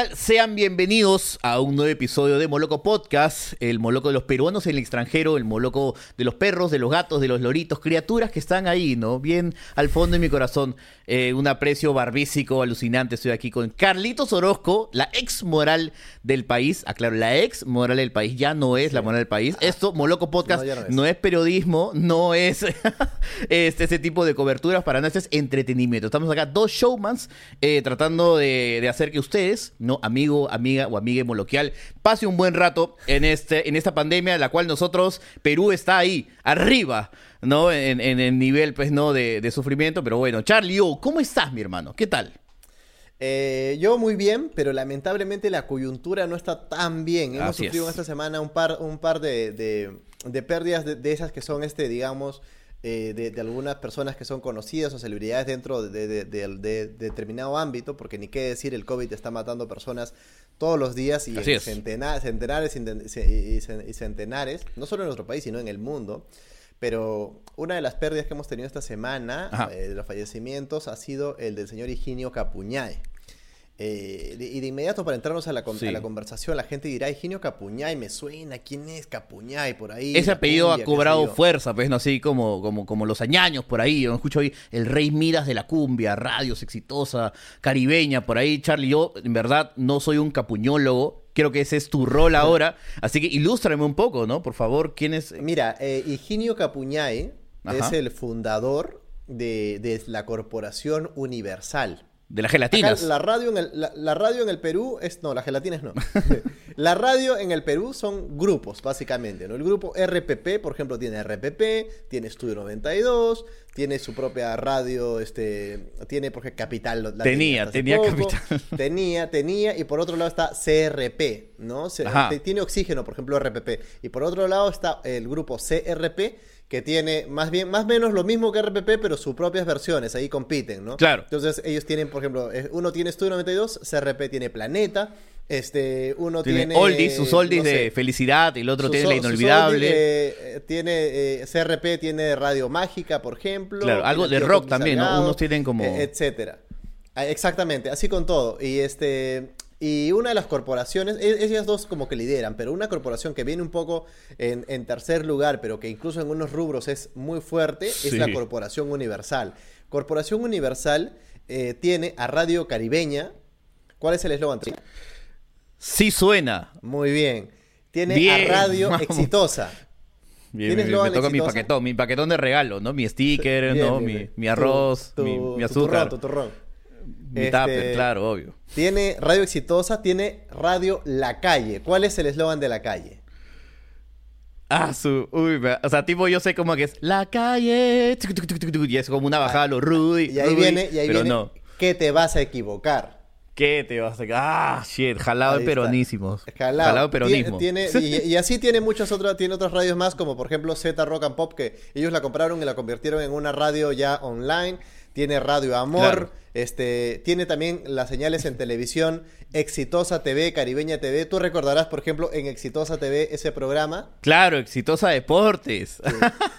tal? Sean bienvenidos a un nuevo episodio de Moloco Podcast, el Moloco de los peruanos en el extranjero, el Moloco de los perros, de los gatos, de los loritos, criaturas que están ahí, ¿no? Bien al fondo de mi corazón. Eh, un aprecio barbísico, alucinante. Estoy aquí con Carlitos Orozco, la ex moral del país. Aclaro, la ex moral del país ya no es la moral del país. Esto, Moloco Podcast, No, ya no es. no es periodismo, no es este, ese tipo de coberturas para nada, este es entretenimiento. Estamos acá dos showmans eh, tratando de, de hacer que ustedes, no amigo, amiga o amiga moloquial, pase un buen rato en, este, en esta pandemia, la cual nosotros, Perú está ahí, arriba, ¿no? En, en el nivel, pues, ¿no? De, de sufrimiento. Pero bueno, Charlie, oh, ¿cómo estás, mi hermano? ¿Qué tal? Eh, yo muy bien, pero lamentablemente la coyuntura no está tan bien. Hemos Así sufrido es. esta semana un par, un par de, de- de pérdidas de, de esas que son, este, digamos, eh, de, de algunas personas que son conocidas o celebridades dentro de, de- de- de determinado ámbito, porque ni qué decir, el COVID está matando personas todos los días y centena- centenares y centen- y cen- y centenares, no solo en nuestro país, sino en el mundo. Pero una de las pérdidas que hemos tenido esta semana, eh, de los fallecimientos, ha sido el del señor Higinio Capuñay. Eh, de- y de inmediato para entrarnos a la, con- Sí. a la conversación, la gente dirá, Higinio Capuñay, me suena, ¿quién es Capuñay por ahí? Ese apellido cumbia, ha cobrado sé yo". fuerza, pues, ¿no? Así como, como, como los añaños por ahí. Yo escucho hoy el Rey Midas de la cumbia, radios exitosa, caribeña, por ahí, Charlie. Yo, en verdad, no soy un capuñólogo. Creo que ese es tu rol ahora. Así que ilústrame un poco, ¿no? Por favor, ¿quién es? Mira, eh, Higinio Capuñay Ajá. es el fundador de, de la Corporación Universal. De las Acá gelatinas. la radio en el, la, la radio en el Perú es. No, las gelatinas no. la radio en el Perú son grupos, básicamente. ¿no? El grupo RPP, por ejemplo, tiene RPP, tiene Estudio 92, tiene su propia radio, este, tiene, por ejemplo, Capital. Tenía, tenía poco. Capital. Tenía, tenía, y por otro lado está CRP, ¿no? Se- Ajá. te- tiene oxígeno, por ejemplo, RPP. Y por otro lado está el grupo CRP, que tiene más bien, más menos lo mismo que RPP, pero sus propias versiones, ahí compiten, ¿no? Claro. Entonces ellos tienen, por ejemplo, eh, uno tiene Estudio 92, CRP tiene Planeta, este, uno Tiene tiene... oldies, sus oldies no sé, de felicidad, y el otro sus tiene la inolvidable. eh, tiene eh, CRP tiene Radio Mágica, por ejemplo. Claro, algo de rock también, ¿no? Unos tienen como- eh, etcétera. Ah, Exactamente, así con todo. Y este y una de las corporaciones, e- ellas dos como que lideran, pero una corporación que viene un poco en, en tercer lugar, pero que incluso en unos rubros es muy fuerte, Sí. es la Corporación Universal. Corporación Universal eh, tiene a Radio Caribeña. ¿Cuál es el eslogan? Sí suena. Muy bien. Tiene Bien, a Radio vamos. Exitosa. Bien, ¿Tienes bien, me toca mi paquetón, mi paquetón de regalo, ¿no? Mi sticker, Bien, ¿no? mi, mi Tu- arroz, tu- mi, mi tu azúcar, turrón, tu Este, claro, obvio. Tiene Radio Exitosa, tiene Radio La Calle. ¿Cuál es el eslogan de La Calle? Ah, su. Uy, me- o sea, tipo, yo sé como que es la calle. tuc, tuc, tuc, tuc, tuc, Y es como una bajada a los Rudy. Y ahí Rudy, viene, y ahí pero viene no. que te vas a equivocar. ¿Qué te vas a Ah, shit. Jalado de peronísimos. Jalado de peronismo. Tiene, y, y así tiene muchas otras, tiene otras radios más, como por ejemplo Z Rock and Pop, que ellos la compraron y la convirtieron en una radio ya online. Tiene Radio Amor, Claro. Este, tiene también las señales en televisión, Exitosa TV, Caribeña TV. Tú recordarás, por ejemplo, en Exitosa TV ese programa. Claro, exitosa deportes. Sí.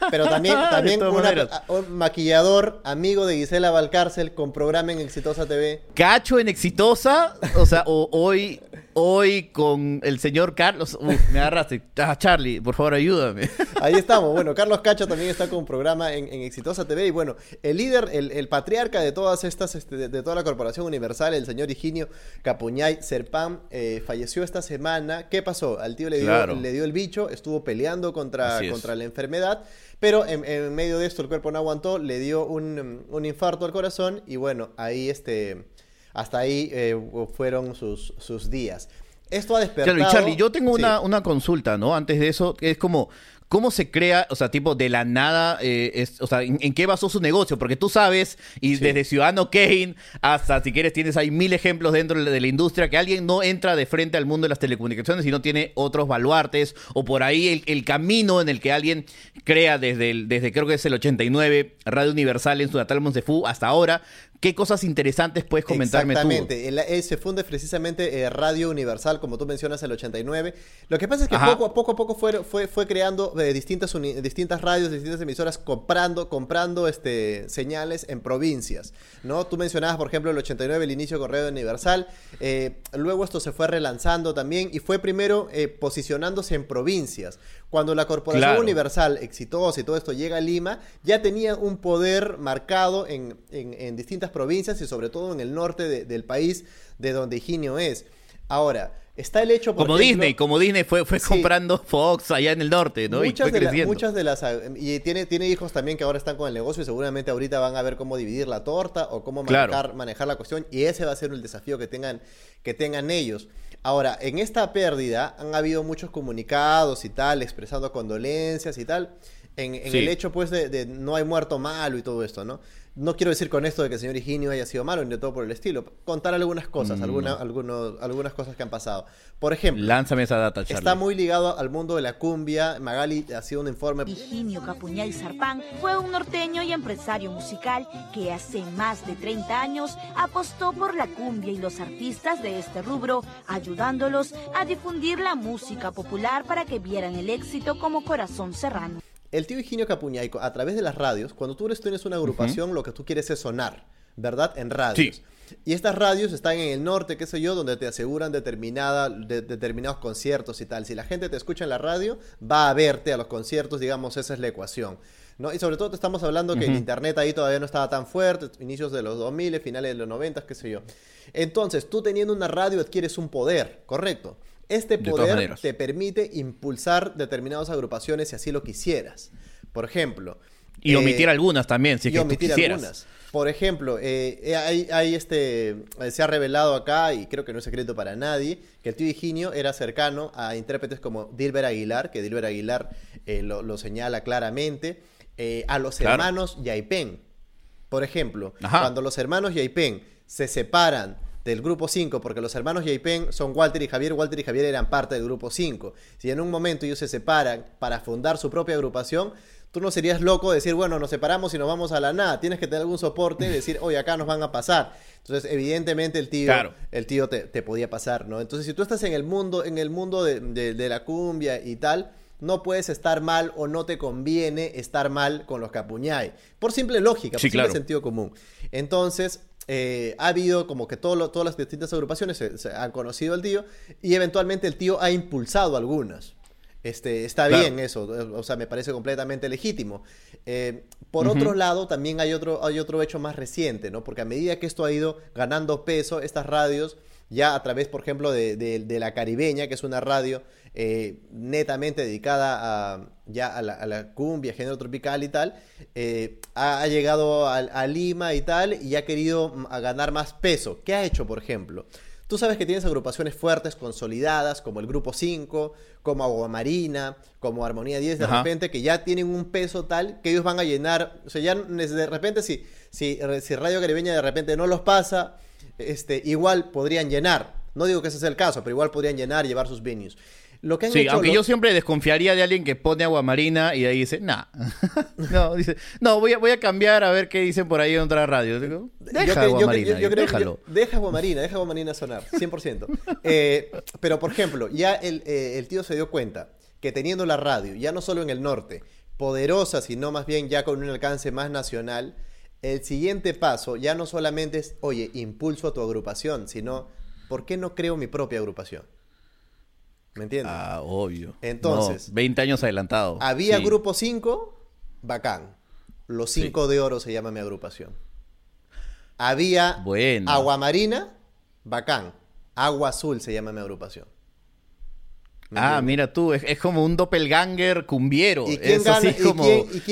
Pero también, también una- un maquillador, amigo de Gisela Valcárcel, con programa en Exitosa TV. Cacho en exitosa. O sea, o- hoy, hoy con el señor Carlos. Uf, me agarraste. Ah, Charlie, por favor, ayúdame. Ahí estamos. Bueno, Carlos Cacho también está con un programa en, en Exitosa TV. Y bueno, el líder, el, el patriarca de todas estas, este, de, de toda la Corporación Universal, el señor Higinio Capuñay Serpán, eh, falleció esta semana. ¿Qué pasó? Al tío le dio, Claro. le dio el bicho, estuvo peleando contra, contra la enfermedad. Pero en, en medio de esto el cuerpo no aguantó, le dio un, un infarto al corazón. Y bueno, ahí este. Hasta ahí eh, fueron sus, sus días. Esto ha despertado. Claro, y Charlie, yo tengo Sí. una, una consulta, ¿no? Antes de eso, que es como, ¿cómo se crea, o sea, tipo, de la nada, eh, es- o sea, ¿en, en qué basó su negocio? Porque tú sabes, y Sí. desde Ciudadano Kane hasta, si quieres, tienes ahí mil ejemplos dentro de la industria, que alguien no entra de frente al mundo de las telecomunicaciones y no tiene otros baluartes, o por ahí el, el camino en el que alguien crea desde, el- desde creo que es el 89, Radio Universal en su natal Monsefú hasta ahora, ¿Qué cosas interesantes puedes comentarme Exactamente. Exactamente. Se funde precisamente eh, Radio Universal, como tú mencionas, el 89. Lo que pasa es que poco a poco a poco fue, fue, fue creando eh, distintas, distintas radios, distintas emisoras, comprando, comprando este, señales en provincias. ¿no? Tú mencionabas, por ejemplo, el 89, el inicio con Radio Universal. Eh, luego esto se fue relanzando también y fue primero posicionándose en provincias. Cuando la Corporación Universal, exitosa y todo esto, llega a Lima, ya tenía un poder marcado en, en, distintas provincias y sobre todo en el norte del país de donde Higinio es. Ahora, está el hecho... Por como Disney, como Disney fue, fue comprando Fox allá en el norte, ¿no? Muchas, y de muchas de las... Y tiene, tiene hijos también que ahora están con el negocio y seguramente ahorita van a ver cómo dividir la torta o cómo manejar, manejar la cuestión y ese va a ser el desafío que tengan, que tengan ellos. Ahora, en esta pérdida han habido muchos comunicados y tal, expresando condolencias y tal, en, el hecho pues de, no hay muerto malo y todo esto, ¿no? No quiero decir con esto de que el señor Higinio haya sido malo ni de todo por el estilo. Contar algunas cosas, mm, algunos, algunas cosas que han pasado. Por ejemplo, lánzame esa data, Charlie. Está muy ligado al mundo de la cumbia. Magali ha sido un informe. Higinio Capuñay Zarpán fue un norteño y empresario musical que hace más de 30 años apostó por la cumbia y los artistas de este rubro, ayudándolos a difundir la música popular para que vieran el éxito como corazón serrano el tío Higinio Capuñay, a través de las radios, cuando tú tienes una agrupación, lo que tú quieres es sonar, ¿verdad? En radios. Y estas radios están en el norte, qué sé yo, donde te aseguran determinada, determinados conciertos y tal. Si la gente te escucha en la radio, va a verte a los conciertos, digamos, esa es la ecuación. ¿no? Y sobre todo te estamos hablando que el internet ahí todavía no estaba tan fuerte, inicios de los 2000, finales de los 90, qué sé yo. Entonces, tú teniendo una radio adquieres un poder, ¿correcto? Este poder te permite impulsar determinadas agrupaciones si así lo quisieras. Por ejemplo. Y omitir eh, algunas también, si y omitir algunas. Por ejemplo, eh, eh, hay, este, se ha revelado acá, y creo que no es secreto para nadie, que el tío Higinio era cercano a intérpretes como Dilber Aguilar, que Dilber Aguilar lo, señala claramente, a los hermanos Yaipen. Por ejemplo, cuando los hermanos Yaipen se separan del grupo 5, porque los hermanos Yaipen son Walter y Javier, Walter y Javier eran parte del grupo 5. Si en un momento ellos se separan para fundar su propia agrupación, tú no serías loco de decir, bueno, nos separamos y nos vamos a la nada. Tienes que tener algún soporte y decir, oye, acá nos van a pasar. Entonces, evidentemente, el tío, el tío te, podía pasar, ¿no? Entonces, si tú estás en el mundo, en el mundo de, la cumbia y tal, no puedes estar mal o no te conviene estar mal con los capuñay. Por simple lógica, por simple sentido común. Entonces, eh, ha habido como que todo todas las distintas agrupaciones se, han conocido al tío y eventualmente el tío ha impulsado algunas. Este, está bien eso, o sea, me parece completamente legítimo. Eh, por otro lado, también hay otro, hay otro hecho más reciente, ¿no? Porque a medida que esto ha ido ganando peso, estas radios, ya a través, por ejemplo, de La Caribeña, que es una radio eh, netamente dedicada a, ya a la, cumbia, género tropical y tal, eh, ha, llegado a, Lima y tal y ha querido mm, ganar más peso. ¿Qué ha hecho, por ejemplo? Tú sabes que tienes agrupaciones fuertes, consolidadas, como el Grupo 5, como Agua Marina, como Armonía 10, de repente, que ya tienen un peso tal que ellos van a llenar. O sea, ya de repente, si, si, si Radio Caribeña de repente no los pasa, este, igual podrían llenar. No digo que ese sea el caso, pero igual podrían llenar, llevar sus venues sí, aunque yo siempre desconfiaría de alguien que pone agua marina y ahí dice, nah. no, dice, no, voy a, voy a cambiar a ver qué dicen por ahí en otra radio. deja agua marina, déjalo. deja agua marina, deja agua marina sonar, 100%. eh, pero, por ejemplo, ya el, eh, el tío se dio cuenta que teniendo la radio, ya no solo en el norte, poderosa, sino más bien ya con un alcance más nacional, el siguiente paso ya no solamente es, oye, impulso a tu agrupación, sino, ¿por qué no creo mi propia agrupación? ¿Me entiendes? Ah, obvio. Entonces. 20 años adelantado. Había grupo 5, bacán. Los 5 de oro se llama mi agrupación. Había agua marina, bacán. Agua azul se llama mi agrupación. Ah, mira tú, es, como un doppelganger cumbiero. ¿Y quién es así como,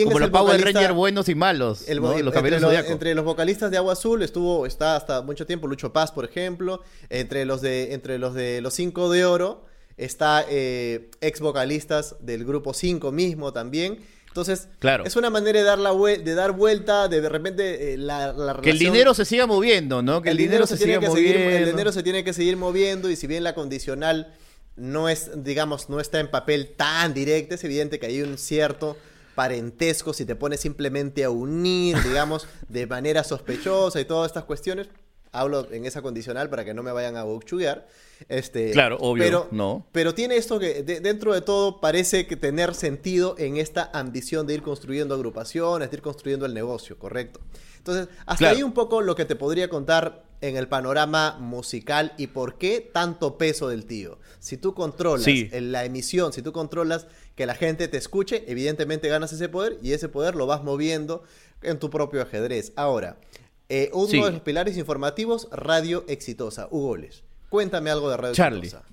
como los Power Rangers buenos y malos. entre, los, vocalistas de Agua Azul estuvo, está hasta mucho tiempo Lucho Paz, por ejemplo. Entre los de, entre los de los cinco de oro está eh, ex vocalistas del grupo 5 mismo también. Entonces, claro. es una manera de dar, la de dar vuelta, de de repente eh, la, relación... Que el dinero se siga moviendo, ¿no? Que el, dinero, se, siga moviendo. el dinero se tiene que seguir moviendo y si bien la condicional no es, digamos, no está en papel tan directo, es evidente que hay un cierto parentesco, si te pones simplemente a unir, digamos, de manera sospechosa y todas estas cuestiones, hablo en esa condicional para que no me vayan a bochuguear. Este, Claro, obvio, Pero, no. pero tiene esto que de- dentro de todo parece que tener sentido en esta ambición de ir construyendo agrupaciones, de ir construyendo el negocio, ¿correcto? Entonces, hasta Claro. ahí un poco lo que te podría contar en el panorama musical y por qué tanto peso del tío. Si tú controlas Sí. en la emisión, si tú controlas que la gente te escuche, evidentemente ganas ese poder y ese poder lo vas moviendo en tu propio ajedrez. Ahora, eh, uno Sí. de los pilares informativos, Radio Exitosa. Hugoles, cuéntame algo de Radio Charlie. Exitosa.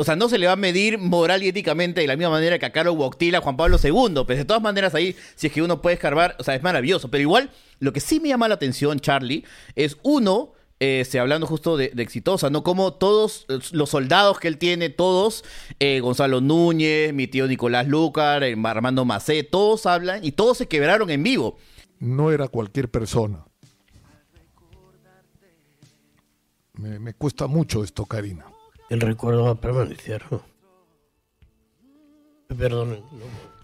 O sea, no se le va a medir moral y éticamente de la misma manera que a Carlos a Juan Pablo II. Pues de todas maneras ahí, si es que uno puede escarbar, o sea, es maravilloso. Pero igual, lo que sí me llama la atención, Charlie, es uno, este, hablando justo de, de exitosa, ¿no? Como todos los soldados que él tiene, todos, eh, Gonzalo Núñez, mi tío Nicolás Lucar, eh, Armando Macé, todos hablan y todos se quebraron en vivo. no era cualquier persona. Me, me cuesta mucho esto, Karina. El recuerdo va a permanecer. ¿no? Perdonen. no.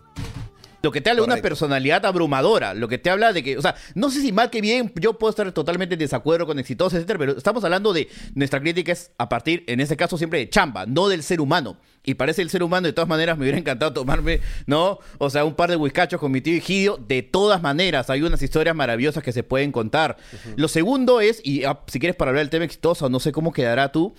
Lo que te habla de una personalidad abrumadora, lo que te habla de que, o sea, no sé si mal que bien, yo puedo estar totalmente en desacuerdo con exitosa, etcétera, pero estamos hablando de nuestra crítica es a partir, en este caso, siempre de chamba, no del ser humano. Y parece el ser humano, de todas maneras, me hubiera encantado tomarme, ¿no? O sea, un par de whiskachos con mi tío Egidio. De todas maneras, hay unas historias maravillosas que se pueden contar. Lo segundo es, y ah, si quieres para hablar del tema exitoso, no sé cómo quedará tú,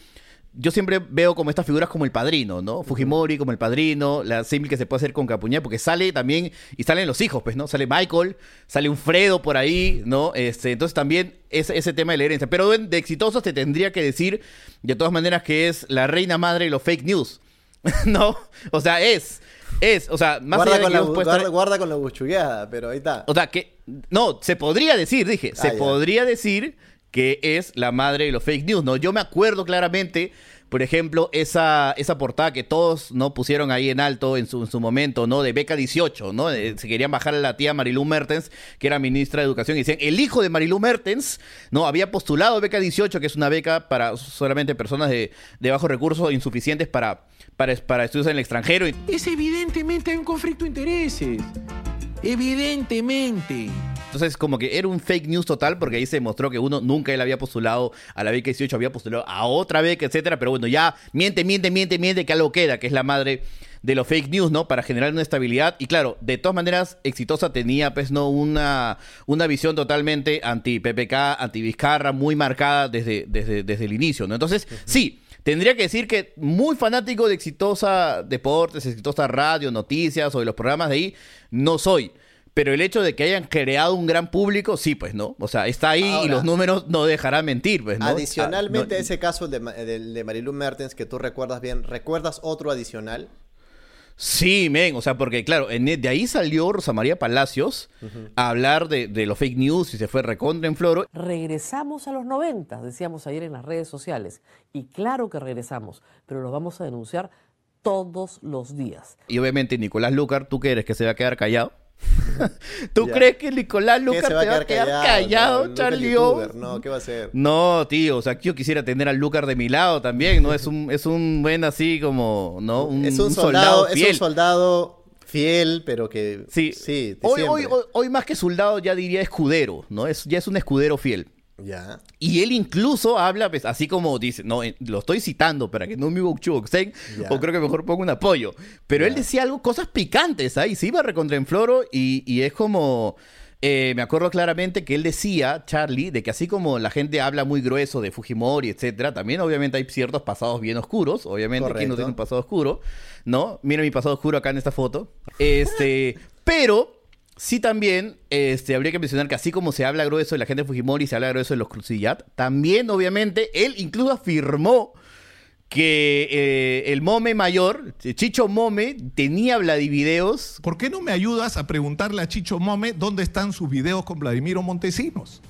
yo siempre veo como estas figuras como el padrino, ¿no? Fujimori como el padrino, la símil que se puede hacer con Capuñá, porque sale también, y salen los hijos, pues, ¿no? Sale Michael, sale un Fredo por ahí, ¿no? Este, entonces también ese, ese tema de la herencia. Pero de, exitosos te tendría que decir, de todas maneras, que es la reina madre de los fake news, ¿no? O sea, es, es, o sea, más Guarda allá de con, que la, guarda, estar- guarda con la buchugueada, pero ahí está. o sea, que. No, se podría decir, dije, se Ah, ya. podría decir que es la madre de los fake news, ¿no? Yo me acuerdo claramente, por ejemplo, esa, esa portada que todos no pusieron ahí en alto en su, en su momento, ¿no? De beca 18, ¿no? Se querían bajar a la tía Marilu Mertens, que era ministra de Educación, y decían, el hijo de Marilu Mertens, ¿no? Había postulado beca 18, que es una beca para solamente personas de, de bajos recursos insuficientes para, para, para estudios en el extranjero. Es evidentemente hay un conflicto de intereses. Evidentemente. Entonces, como que era un fake news total, porque ahí se demostró que uno nunca él había postulado a la beca 18, había postulado a otra beca, etcétera. Pero bueno, ya miente, miente, miente, miente, que algo queda, que es la madre de los fake news, ¿no? Para generar una estabilidad. Y claro, de todas maneras, Exitosa tenía, pues, ¿no? Una, una visión totalmente anti-PPK, anti-Vizcarra, muy marcada desde, desde, desde el inicio, ¿no? Entonces, sí. Tendría que decir que muy fanático de Exitosa Deportes, Exitosa Radio, Noticias o de los programas de ahí, no soy. Pero el hecho de que hayan creado un gran público, sí, pues, ¿no? O sea, está ahí y los números no dejarán mentir, pues, ¿no? Adicionalmente Ah, a no- ese caso de, de Marilu Mertens que tú recuerdas bien, ¿recuerdas otro adicional? Sí, men, o sea, porque claro, en- de ahí salió Rosa María Palacios a hablar de, de los fake news y se fue recontra en floro. Regresamos a los 90, decíamos ayer en las redes sociales. Y claro que regresamos, pero lo vamos a denunciar todos los días. Y obviamente Nicolás Lucar, ¿tú qué eres? ¿Que se va a quedar callado? ¿Tú Ya. crees que Nicolás ¿Qué Lucar se va te va a quedar callado, No, Luca Charlie? O? No, ¿qué va a hacer? No, tío, o sea, yo quisiera tener al Lucar de mi lado también, ¿no? Es un, es un buen así como, ¿no? Un, es un, un soldado, fiel. es un soldado fiel, pero que Sí, sí hoy, hoy, hoy, hoy más que soldado ya diría escudero, ¿no? Es, ya es un escudero fiel. Ya. Y él incluso habla, pues, así como dice, no, eh, lo estoy citando para que no me boxen, o creo que mejor pongo un apoyo. Pero él decía algo, cosas picantes ahí, se iba recontra en floro y, y es como. eh, me acuerdo claramente que él decía, Charlie, de que así como la gente habla muy grueso de Fujimori, etcétera, también obviamente hay ciertos pasados bien oscuros. Obviamente, ¿quién no tiene un pasado oscuro? ¿No? Mira mi pasado oscuro acá en esta foto. Este, pero sí también este, habría que mencionar que así como se habla grueso de la gente de Fujimori, se habla grueso de los Crucillat, también obviamente él incluso afirmó que eh, el Mome mayor, Chicho Mome, tenía Vladivideos. ¿Por qué no me ayudas a preguntarle a Chicho Mome dónde están sus videos con Vladimiro Montesinos?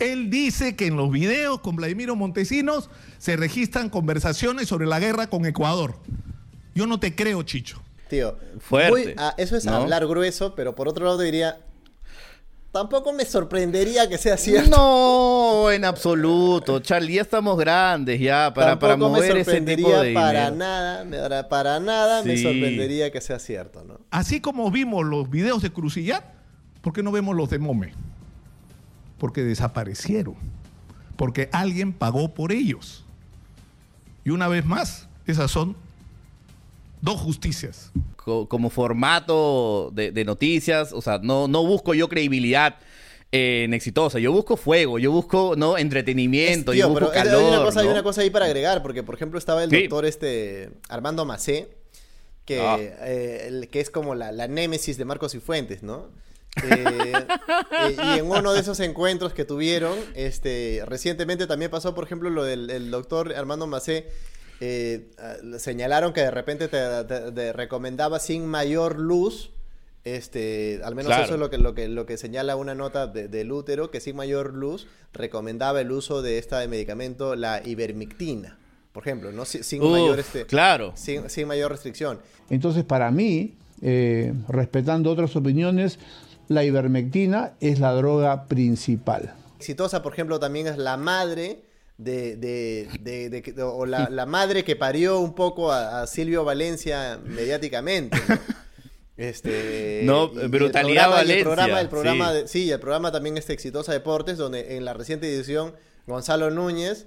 Él dice que en los videos con Vladimiro Montesinos se registran conversaciones sobre la guerra con Ecuador. Yo no te creo, Chicho. Tío, Fuerte, muy- ah, eso es ¿no? hablar grueso, pero por otro lado diría, tampoco me sorprendería que sea cierto. No, en absoluto. Charlie, ya estamos grandes ya para, para me mover ese tipo de para dinero. nada, me- para- para nada me sorprendería que sea cierto, ¿no? Así como vimos los videos de Crucillat, ¿por qué no vemos los de Mome? Porque desaparecieron. Porque alguien pagó por ellos. Y una vez más, esas son dos justicias. Co- como formato de, de noticias, o sea, no, no busco yo credibilidad eh, en exitosa, yo busco fuego, yo busco no entretenimiento, Es- tío, yo busco pero hay- calor. hay, una cosa, hay ¿no? una cosa ahí para agregar, porque por ejemplo estaba el Sí. doctor este Armando Macé, que, Ah. eh, el- que es como la, la némesis de Marcos y Fuentes, ¿no? Eh, eh, y en uno de esos encuentros que tuvieron, este, recientemente también pasó, por ejemplo, lo del el doctor Armando Macé. Eh, señalaron que de repente te, te- te recomendaba sin mayor luz este, al menos Claro. eso es lo que, lo que, lo que señala una nota de- del útero, que sin mayor luz recomendaba el uso de este medicamento, la ivermectina, por ejemplo, ¿no? Si- sin, Uf, mayor, este, claro. sin, sin mayor restricción. Entonces, para mí, eh, respetando otras opiniones, la ivermectina es la droga principal. Exitosa, por ejemplo, también es la madre de, de- de- de o la, la madre que parió un poco a, a Silvio Valencia mediáticamente. ¿no? Este, No, Brutalidad y el Valencia, programa, el programa sí. de- sí, el programa también este Exitosa Deportes, donde en la reciente edición Gonzalo Núñez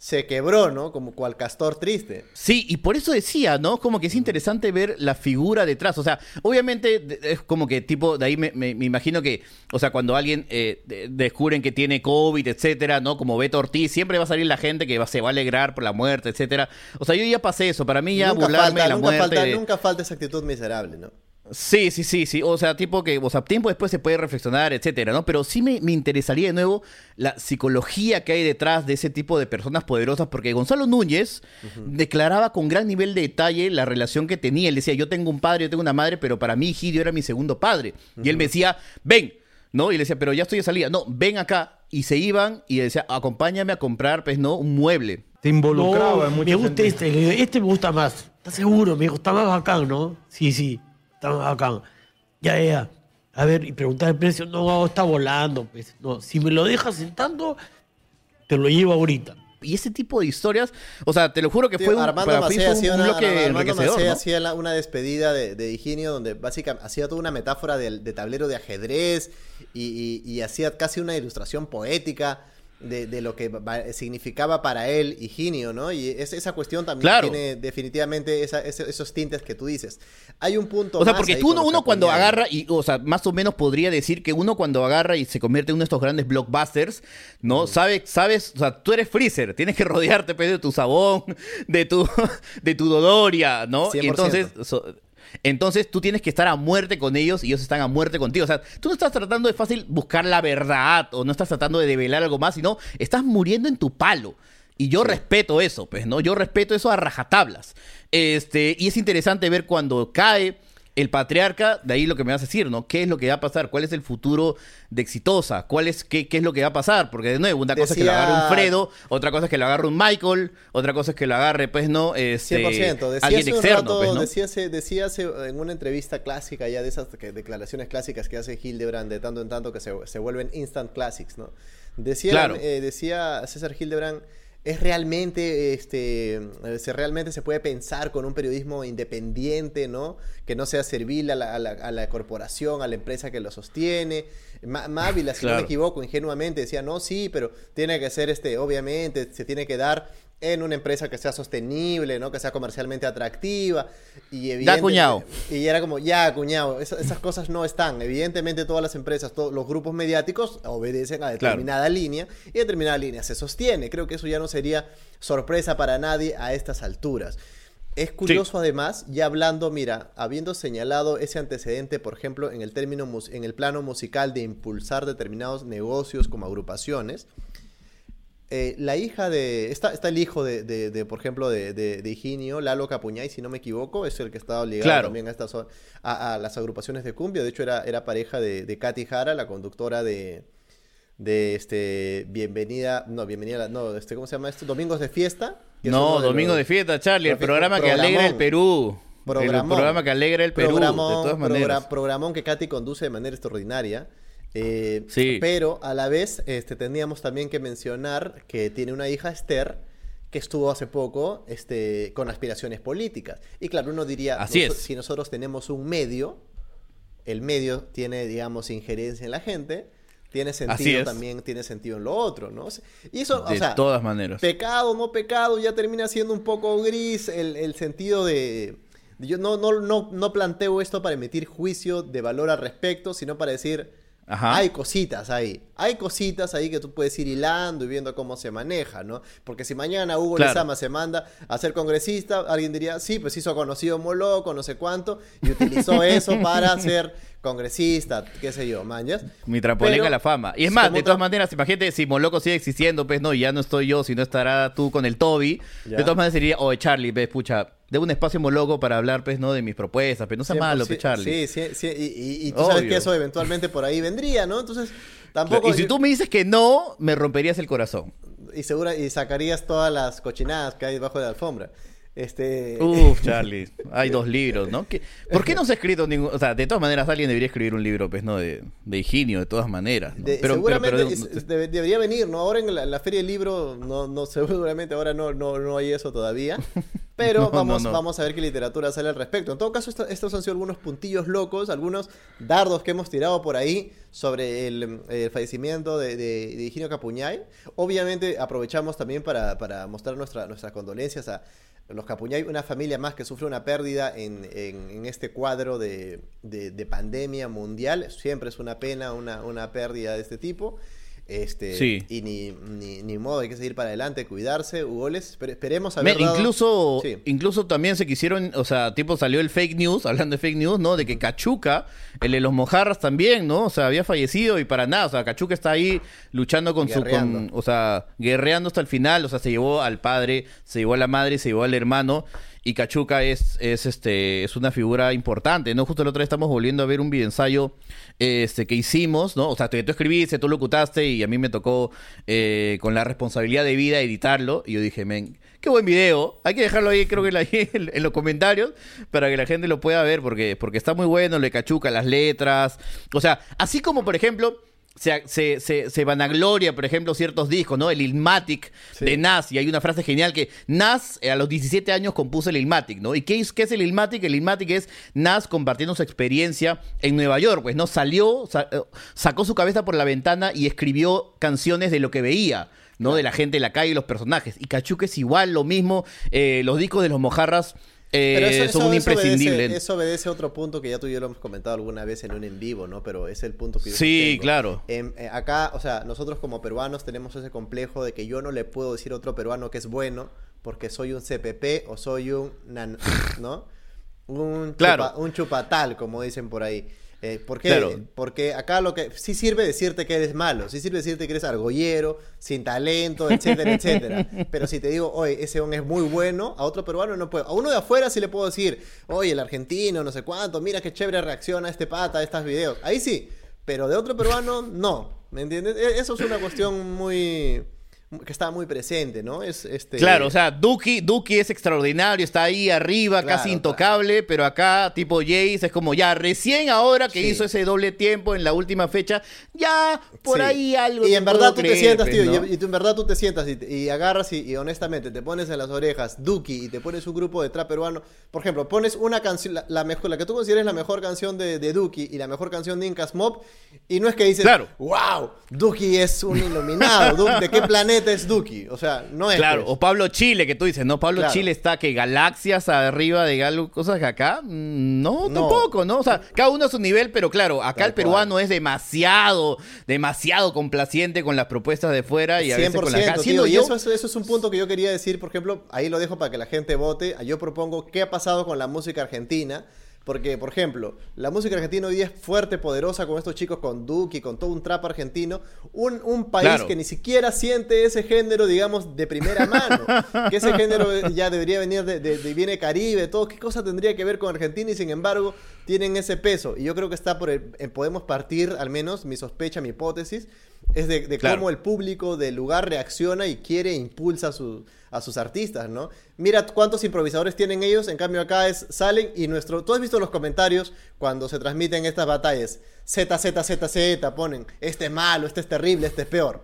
se quebró, ¿no? Como cual castor triste. Sí, y por eso decía, ¿no? Como que es interesante ver la figura detrás. O sea, obviamente es como que tipo, de ahí me, me- me imagino que, o sea, cuando alguien eh, de- descubren que tiene COVID, etcétera, ¿no? Como Beto Ortiz, siempre va a salir la gente que va- se va a alegrar por la muerte, etcétera. O sea, yo ya pasé eso. Para mí ya nunca burlarme falta, de la nunca, muerte. falta, de- nunca falta esa actitud miserable, ¿no? Sí, sí, sí, sí. O sea, tipo que, o sea, tiempo después se puede reflexionar, etcétera, ¿no? Pero sí me, me interesaría de nuevo la psicología que hay detrás de ese tipo de personas poderosas, porque Gonzalo Núñez declaraba con gran nivel de detalle la relación que tenía. Él decía, yo tengo un padre, yo tengo una madre, pero para mí Gidio era mi segundo padre. Y él me decía, ven, ¿no? Y le decía, pero ya estoy de salida. No, ven acá. Y se iban y decía, acompáñame a comprar, pues, ¿no? Un mueble. Te involucraba en No, muchos me gusta este, le digo, este me gusta más. ¿Estás seguro? Me está más bacán, ¿no? Sí, sí, más bacán. Ya, ya. A ver, y preguntar el precio. No, está volando, pues. No, si me lo dejas en tanto, te lo llevo ahorita. Y ese tipo de historias, o sea, te lo juro que Tío, fue un, Armando para Macé un- hacía un una, Armando Macé ¿no? hacía la- una despedida de, de Higinio donde básicamente hacía toda una metáfora de, tablero de ajedrez y, y- y hacía casi una ilustración poética de, de lo que va- significaba para él Higinio, ¿no? Y es- esa cuestión también Claro. tiene definitivamente esa- esos tintes que tú dices. Hay un punto O sea, más porque tú uno, cuando agarra, y, o sea, más o menos podría decir que uno cuando agarra y se convierte en uno de estos grandes blockbusters, ¿no? Sabe, sabes, o sea, tú eres freezer, tienes que rodearte pues, de tu sabón, de tu, de tu Dodoria, ¿no? Y 100%. entonces, so- entonces tú tienes que estar a muerte con ellos y ellos están a muerte contigo. O sea, tú no estás tratando de fácil buscar la verdad o no estás tratando de develar algo más, sino estás muriendo en tu palo. Y yo respeto eso, pues, ¿no? Yo respeto eso a rajatablas. Este, y es interesante ver cuando cae el patriarca, de ahí lo que me vas a decir, ¿no? ¿Qué es lo que va a pasar? ¿Cuál es el futuro de Exitosa? ¿Cuál es, qué, qué es lo que va a pasar? Porque de nuevo, una cosa es que lo agarre un Fredo, otra cosa es que lo agarre un Michael, otra cosa es que lo agarre, pues, ¿no? Este, 100%. Decía alguien hace un externo, rato, pues, ¿no? decía, hace, decía hace, en una entrevista clásica ya de esas que- declaraciones clásicas que hace Hildebrand de tanto en tanto que se, se vuelven instant classics, ¿no? Decía, Claro. eh, decía César Hildebrand, es realmente, este, se realmente se puede pensar con un periodismo independiente, ¿no? Que no sea servil a la, a la- a la corporación, a la empresa que lo sostiene. Mávila, si no me equivoco, ingenuamente decía, no, sí, pero tiene que ser, este, obviamente, se tiene que dar en una empresa que sea sostenible, ¿no? Que sea comercialmente atractiva. Y evidente- cuñado. Y era como, ya, cuñado, esa- esas cosas no están. Evidentemente todas las empresas, todos los grupos mediáticos obedecen a determinada línea y determinada línea se sostiene. Creo que eso ya no sería sorpresa para nadie a estas alturas. Es curioso además, ya hablando, mira, habiendo señalado ese antecedente, por ejemplo, en el término en el plano musical de impulsar determinados negocios como agrupaciones, eh, la hija de. Está, está el hijo de, de- de, por ejemplo, de, de, Higinio, Lalo Capuñay, si no me equivoco, es el que estaba ligado Claro. también a, estas, a, a las agrupaciones de cumbia. De hecho, era, era pareja de, de Katy Jara, la conductora de. De este. Bienvenida. No, bienvenida. No, este, ¿cómo se llama esto? Domingos de Fiesta. No, uno de Fiesta, Charlie, el programa que alegra el programón. Perú. El programa que alegra el Perú, de todas progra- maneras. programón que Katy conduce de manera extraordinaria. Eh, Sí. Pero a la vez este, teníamos también que mencionar que tiene una hija, Esther, que estuvo hace poco este, con aspiraciones políticas. Y claro, uno diría, Así noso- es. si nosotros tenemos un medio, el medio tiene, digamos, injerencia en la gente, tiene sentido también, tiene sentido en lo otro, ¿no? Y eso, o De sea, todas maneras. pecado, no pecado, ya termina siendo un poco gris el, el sentido de... Yo no, no, no, no planteo esto para emitir juicio de valor al respecto, sino para decir, Ajá. hay cositas ahí. Hay cositas ahí que tú puedes ir hilando y viendo cómo se maneja, ¿no? Porque si mañana Hugo Claro. Lezama se manda a ser congresista, alguien diría, sí, pues hizo conocido Moloco, no sé cuánto, y utilizó eso para ser congresista, qué sé yo, mañas. Mi trapolenca Pero, la fama. Y es más, de todas maneras, imagínate, si Moloco sigue existiendo, pues no, y ya no estoy yo, si no estará tú con el Toby. Ya. De todas maneras sería, oye, Charlie, ves, pucha, de un espacio Moloco para hablar, pues, ¿no? De mis propuestas, pero no sea 100%, malo, pues, Charlie. Sí, sí, sí, y, y- y tú sabes que eso eventualmente por ahí vendría, ¿no? Entonces, tampoco... Y si tú me dices que no, me romperías el corazón. y segura y sacarías todas las cochinadas que hay debajo de la alfombra. Este Uf, Charlie, hay dos libros, ¿no? ¿Qué- ¿Por qué no se ha escrito ningún...? O sea, de todas maneras alguien debería escribir un libro, pues, ¿no? De, de Higinio, de todas maneras. ¿no? de- Pero- seguramente pero- es- debería venir, ¿no? Ahora en la, la feria del libro, no, no seguramente ahora no, no, no hay eso todavía. Pero No, no, vamos, no. vamos a ver qué literatura sale al respecto. En todo caso, esto- estos han sido algunos puntillos locos, algunos dardos que hemos tirado por ahí sobre el, el fallecimiento de, de, de Higinio Capuñay. Obviamente aprovechamos también para, para mostrar nuestra, nuestras condolencias a los Capuñay, una familia más que sufre una pérdida en, en- este cuadro de, de- de pandemia mundial. Siempre es una pena una, una pérdida de este tipo. Este, Sí. Y ni, ni, ni modo, hay que seguir para adelante, cuidarse, Hugoles. Pero esperemos Men, dado- incluso, Sí. incluso también se quisieron, o sea, tipo salió el fake news, hablando de fake news, ¿no? De que Cachuca, el de los mojarras también, ¿no? O sea, había fallecido y para nada, o sea, Cachuca está ahí luchando con su, con, o sea, guerreando hasta el final, o sea, se llevó al padre, se llevó a la madre, se llevó al hermano. Y Cachuca es, es, este, es una figura importante, ¿no? Justo el otro día estamos volviendo a ver un videoensayo este, que hicimos, ¿no? O sea, tú escribiste, tú locutaste y a mí me tocó eh, con la responsabilidad de vida editarlo. Y yo dije, men, qué buen video. Hay que dejarlo ahí, creo que en los comentarios, para que la gente lo pueda ver, porque, porque está muy bueno, le cachuca las letras. O sea, así como, por ejemplo, se, se, se, se vanagloria, por ejemplo, ciertos discos, ¿no? El Ilmatic Sí. de Nas, y hay una frase genial que Nas eh, a los 17 años compuso el Ilmatic, ¿no? ¿Y qué es, qué es el Ilmatic? El Ilmatic es Nas compartiendo su experiencia en Nueva York, pues, ¿no? Salió, sa- eh, sacó su cabeza por la ventana y escribió canciones de lo que veía. ¿no? De la gente en la calle y los personajes. Y Cachuca es igual, lo mismo. eh, los discos de los mojarras eh, Pero eso, son eso- un eso imprescindible. Obedece, eso obedece a otro punto que ya tú y yo lo hemos comentado alguna vez en un en vivo, ¿no? Pero es el punto que yo Sí, sostengo. claro. Em, eh, acá, o sea, nosotros como peruanos tenemos ese complejo de que yo no le puedo decir a otro peruano que es bueno porque soy un CPP o soy un, nan- ¿no? Un, Claro. chupa- un chupatal, como dicen por ahí. Eh, ¿Por qué? Claro. Porque acá lo que sí sirve decirte que eres malo, sí sirve decirte que eres argollero, sin talento, etcétera, etcétera. Pero si te digo, oye, ese on es muy bueno, a otro peruano no puedo. A uno de afuera sí le puedo decir, oye, el argentino, no sé cuánto, mira qué chévere reacciona este pata a estos videos. Ahí sí, pero de otro peruano no. ¿Me entiendes? E- Eso es una cuestión muy. Que está muy presente, ¿no? Es este. Claro, o sea, Duki, Duki es extraordinario, está ahí arriba, Claro, casi intocable, pero acá, tipo Jace, es como ya, recién ahora que Sí. hizo ese doble tiempo en la última fecha, ya por Sí. ahí algo. Y en verdad tú te sientas, pues, tío, ¿no? y, y tú en verdad tú te sientas y, agarras y, y honestamente te pones en las orejas Duki y te pones un grupo de trap peruano. Por ejemplo, pones una canción, la, la mejor, la que tú consideres la mejor canción de, de Duki y la mejor canción de Incas Mob, y no es que dices, Claro. wow, Duki es un iluminado, ¿de qué planeta es Duki? O sea, no es. Claro, pues. o Pablo Chile, que tú dices, ¿no? Pablo Claro. Chile está que galaxias arriba de algo, cosas que acá, mm, no, No. tampoco, ¿no? O sea, cada uno a su nivel, pero claro, acá Tal el peruano es demasiado, demasiado complaciente con las propuestas de fuera y a veces con la 100%, acá. tío, y yo- eso, es- eso es un punto que yo quería decir, por ejemplo, ahí lo dejo para que la gente vote. Yo propongo qué ha pasado con la música argentina. Porque, por ejemplo, la música argentina hoy día es fuerte, poderosa con estos chicos, con Duki, con todo un trap argentino. Un, un país Claro. que ni siquiera siente ese género, digamos, de primera mano. que ese género ya debería venir de, de, de viene Caribe, todo. ¿Qué cosa tendría que ver con Argentina? Y sin embargo, tienen ese peso. Y yo creo que está por el- eh, podemos partir, al menos, mi sospecha, mi hipótesis, es de, de Claro. cómo el público del lugar reacciona y quiere e impulsa a, su- a sus artistas, ¿no? Mira cuántos improvisadores tienen ellos, en cambio acá es salen y nuestro... ¿Tú has visto los comentarios cuando se transmiten estas batallas? Z, Z, Z, Z, ponen, este es malo, este es terrible, este es peor.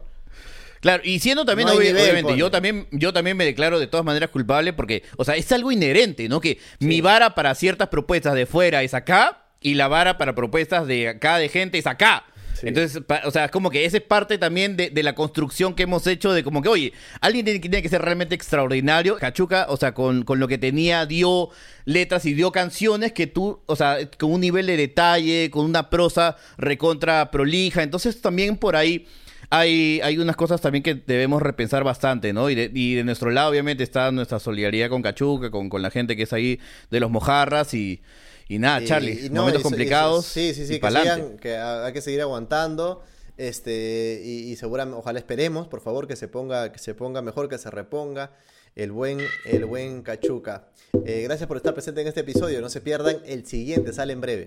Claro, y siendo también, No nivel, obviamente, pone. yo también, yo también me declaro de todas maneras culpable porque, o sea, es algo inherente, ¿no? Que mi vara para ciertas propuestas de fuera es acá y la vara para propuestas de acá de gente es acá. Sí. Entonces, o sea, es como que esa es parte también de, la construcción que hemos hecho de como que, oye, alguien tiene que ser realmente extraordinario. Cachuca, o sea, con, con lo que tenía, dio letras y dio canciones que tú, o sea, con un nivel de detalle, con una prosa recontra prolija. Entonces, también por ahí hay, hay unas cosas también que debemos repensar bastante, ¿no? Y de, y de nuestro lado, obviamente, está nuestra solidaridad con Cachuca, con, con la gente que es ahí de los mojarras y, y nada, Y- Charlie. y no, momentos complicados. sí, sí, sí, y que, sigan, que ha- hay que seguir aguantando. Este, y, y seguramente, ojalá esperemos, por favor, que se ponga, que se ponga mejor, que se reponga el buen, el buen Cachuca. Eh, gracias por estar presente en este episodio. No se pierdan el siguiente, sale en breve.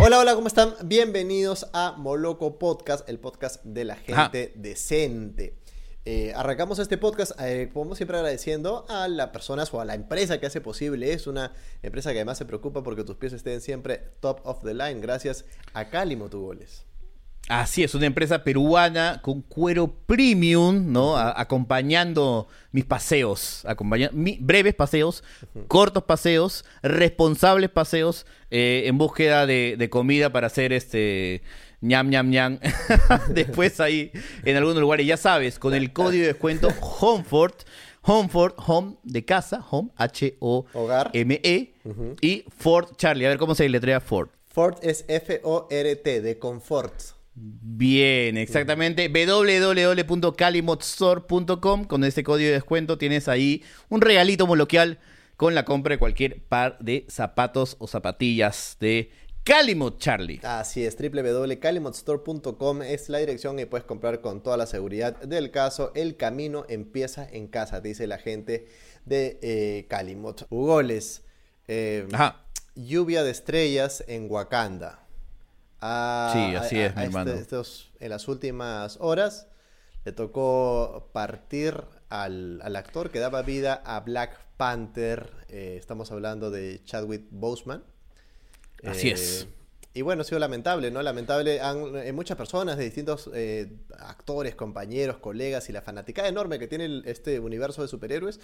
Hola, hola, ¿cómo están? Bienvenidos a Moloco Podcast, el podcast de la Ajá. gente decente. Eh, arrancamos este podcast, eh, como siempre agradeciendo a las personas o a la empresa que hace posible. Es una empresa que además se preocupa porque tus pies estén siempre top of the line. Gracias a Cali Motogoles. Así es, una empresa peruana con cuero premium, ¿no? A- acompañando mis paseos, acompañando mi- breves paseos, cortos paseos, responsables paseos, eh, en búsqueda de, de comida para hacer este ñam ñam ñam. Después ahí en algunos lugares, ya sabes, con el código de descuento Homefort, Homefort, home de casa, home. H-O-M-E, y Ford Charlie. A ver cómo se letrea Ford. Fort es F-O-R-T, de Comfort. Bien, exactamente. www.calimotstore.com. Con este código de descuento tienes ahí un regalito moloquial con la compra de cualquier par de zapatos o zapatillas de Calimot Charlie. Así es, www.calimotstore.com es la dirección y puedes comprar con toda la seguridad del caso. El camino empieza en casa, dice la gente de eh, Calimot. Hugoles, eh, Ajá. lluvia de estrellas en Wakanda. A- Sí, así a- es, mi hermano. estos- en las últimas horas le tocó partir al, al actor que daba vida a Black Panther. eh, estamos hablando de Chadwick Boseman. Así Eh, es. Y bueno, ha sido lamentable, ¿no? Lamentable. Han, eh, muchas personas de distintos eh, actores, compañeros, colegas y la fanaticada enorme que tiene este universo de superhéroes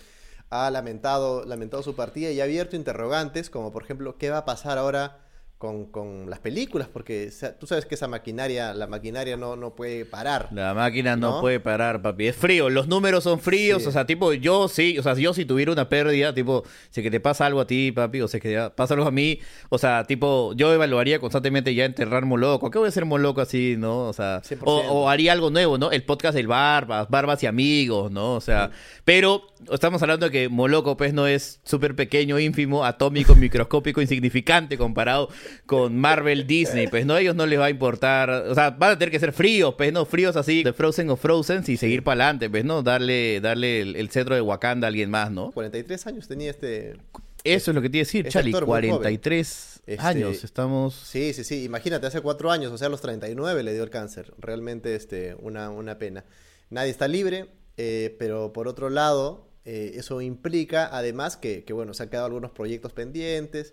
ha lamentado, lamentado su partida y ha abierto interrogantes, como por ejemplo, ¿qué va a pasar ahora con, con las películas? Porque sea, tú sabes que esa maquinaria, la maquinaria no, no puede parar. La máquina no, ¿No? puede parar, papi. Es frío. Los números son fríos. Sí. O sea, tipo, yo sí. O sea, yo si tuviera una pérdida, tipo, si que te pasa algo a ti, papi, o si que pasa algo a mí, o sea, tipo, yo evaluaría constantemente ya enterrar Moloco. ¿Qué voy a hacer Moloco así, no? O sea, 100%. o, o haría algo nuevo, ¿no? El podcast del Barbas, Barbas y Amigos, ¿no? O sea, pero estamos hablando de que Moloco, pues, no es súper pequeño, ínfimo, atómico, microscópico, insignificante comparado con Marvel, Disney, pues, ¿no? A ellos no les va a importar, o sea, van a tener que ser fríos, pues, ¿no? Fríos así, de Frozen o Frozen, y seguir para adelante, pues, ¿no? Darle, darle el, el cetro de Wakanda a alguien más, ¿no? 43 años tenía este... Eso es lo que te iba a decir, Es Charlie, actor muy joven. 43 Este- años, estamos... Sí, sí, sí. Imagínate, hace cuatro años, o sea, a los 39 le dio el cáncer. Realmente este, una, una pena. Nadie está libre, eh, pero por otro lado, eh, eso implica además que, que, bueno, se han quedado algunos proyectos pendientes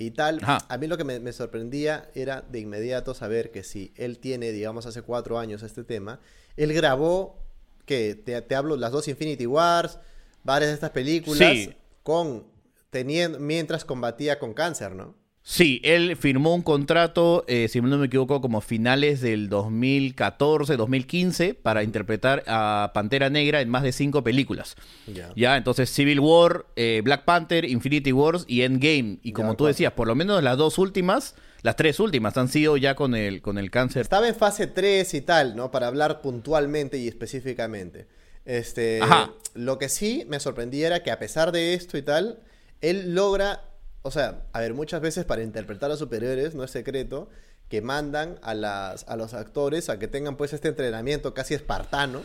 y tal. Ajá. A mí lo que me, me sorprendía era de inmediato saber que si él tiene, digamos, hace cuatro años este tema, él grabó, que te, te hablo, las dos Infinity Wars, varias de estas películas, Sí. con, teniendo, mientras combatía con cáncer, ¿no? Sí, él firmó un contrato, eh, si no me equivoco, como finales del 2014, 2015, para interpretar a Pantera Negra en más de cinco películas. Ya. Ya, entonces Civil War, eh, Black Panther, Infinity Wars y Endgame. Y como tú decías, por lo menos las dos últimas, las tres últimas han sido ya con el, con el cáncer. Estaba en fase 3 y tal, ¿no? Para hablar puntualmente y específicamente. Este, Ajá. Lo que sí me sorprendía era que a pesar de esto y tal, él logra, o sea, a ver, muchas veces para interpretar a superhéroes, no es secreto, que mandan a, las, a los actores a que tengan pues este entrenamiento casi espartano.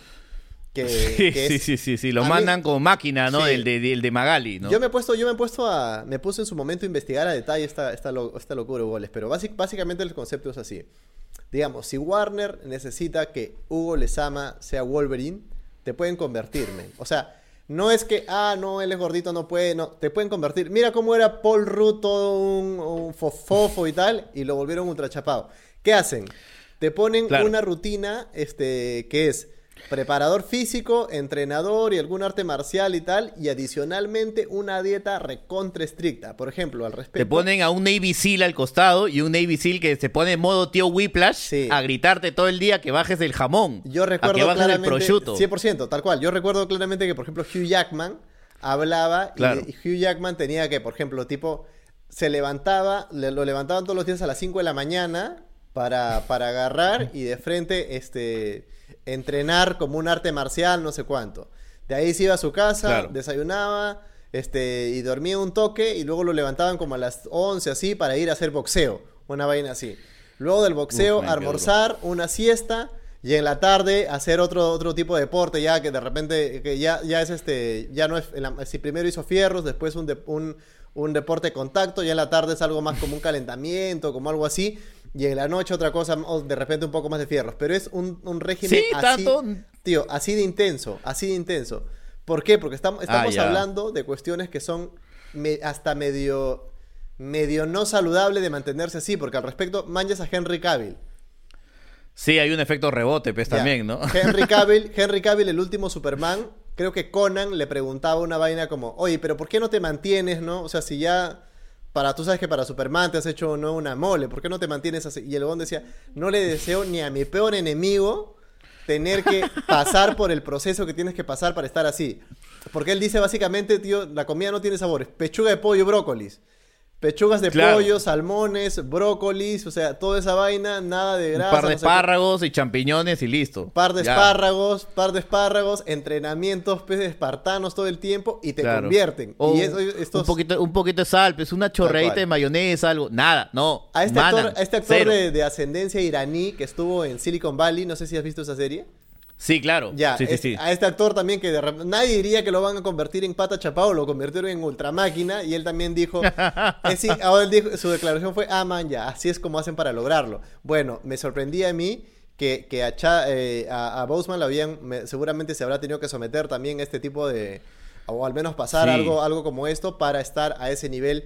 Que, Sí, que sí, es- sí, sí, sí, Lo mí- mandan como máquina, ¿no? Sí. El, de, el de Magali, ¿no? Yo me he puesto, yo me he puesto a, me puse en su momento a investigar a detalle esta, esta, lo- esta locura de goles, pero básic- básicamente el concepto es así. Digamos, si Warner necesita que Hugo Lezama sea Wolverine, te pueden convertir, men. O sea, no es que, ah, no, él es gordito, no puede, no, te pueden convertir. Mira cómo era Paul Rudd, todo un, un fofofo y tal, y lo volvieron ultra chapado. ¿Qué hacen? Te ponen Claro. una rutina, este, que es preparador físico, entrenador y algún arte marcial y tal, y adicionalmente una dieta recontra estricta. Por ejemplo, al respecto. Te ponen a un Navy SEAL al costado y un Navy SEAL que se pone en modo tío Whiplash Sí. a gritarte todo el día que bajes el jamón. Yo a recuerdo que bajes el prosciutto. 100%, tal cual. Yo recuerdo claramente que, por ejemplo, Hugh Jackman hablaba y- Claro. y, Hugh Jackman tenía que, por ejemplo, tipo, se levantaba, le- lo levantaban todos los días a las 5 de la mañana para, para agarrar y de frente, este, entrenar como un arte marcial, no sé cuánto. De ahí se iba a su casa, Claro. desayunaba, este, y dormía un toque y luego lo levantaban como a las 11 así para ir a hacer boxeo, una vaina así. Luego del boxeo, Uf, almorzar, una siesta y en la tarde hacer otro, otro tipo de deporte ya que de repente que ya, ya es este ya no es si primero hizo fierros después un, de- un, un deporte de contacto ya en la tarde es algo más como un calentamiento como algo así y en la noche otra cosa o de repente un poco más de fierros pero es un, un régimen Sí, así tanto. tío así de intenso así de intenso ¿por qué? porque estamos, estamos Ah, ya. hablando de cuestiones que son me- hasta medio medio no saludable de mantenerse así porque al respecto manches a Henry Cavill Sí, hay un efecto rebote, pues ya. también, ¿no? Henry Cavill, Henry Cavill, el último Superman, creo que Conan le preguntaba una vaina como, oye, pero ¿por qué no te mantienes, no? O sea, si ya, para, tú sabes que para Superman te has hecho no una mole, ¿por qué no te mantienes así? Y el bond decía, no le deseo ni a mi peor enemigo tener que pasar por el proceso que tienes que pasar para estar así. Porque él dice básicamente, tío, la comida no tiene sabores. Pechuga de pollo y brócolis. Pechugas de Claro. pollo, salmones, brócolis, o sea, toda esa vaina, nada de Un grasa. par de no sé qué. espárragos y champiñones y listo. Par de Ya. espárragos, par de espárragos, entrenamientos pues, espartanos todo el tiempo y te Claro. convierten. O y eso, estos, un, poquito, un poquito de sal, pues una chorreadita cual. de mayonesa, algo. Nada, no. a este manan, actor, a este actor de, de ascendencia iraní que estuvo en Silicon Valley, no sé si has visto esa serie. Sí, claro. Ya, sí, sí, es- sí. a este actor también que de rep- nadie diría que lo van a convertir en pata chapado, lo convirtieron en ultramáquina y él también dijo, eh, sí, ahora él dijo, su declaración fue, ah, man, ya, así es como hacen para lograrlo. Bueno, me sorprendía a mí que, que a, Cha- eh, a, a Boseman lo habían, me- seguramente se habrá tenido que someter también a este tipo de, o al menos pasar Sí. algo, algo como esto para estar a ese nivel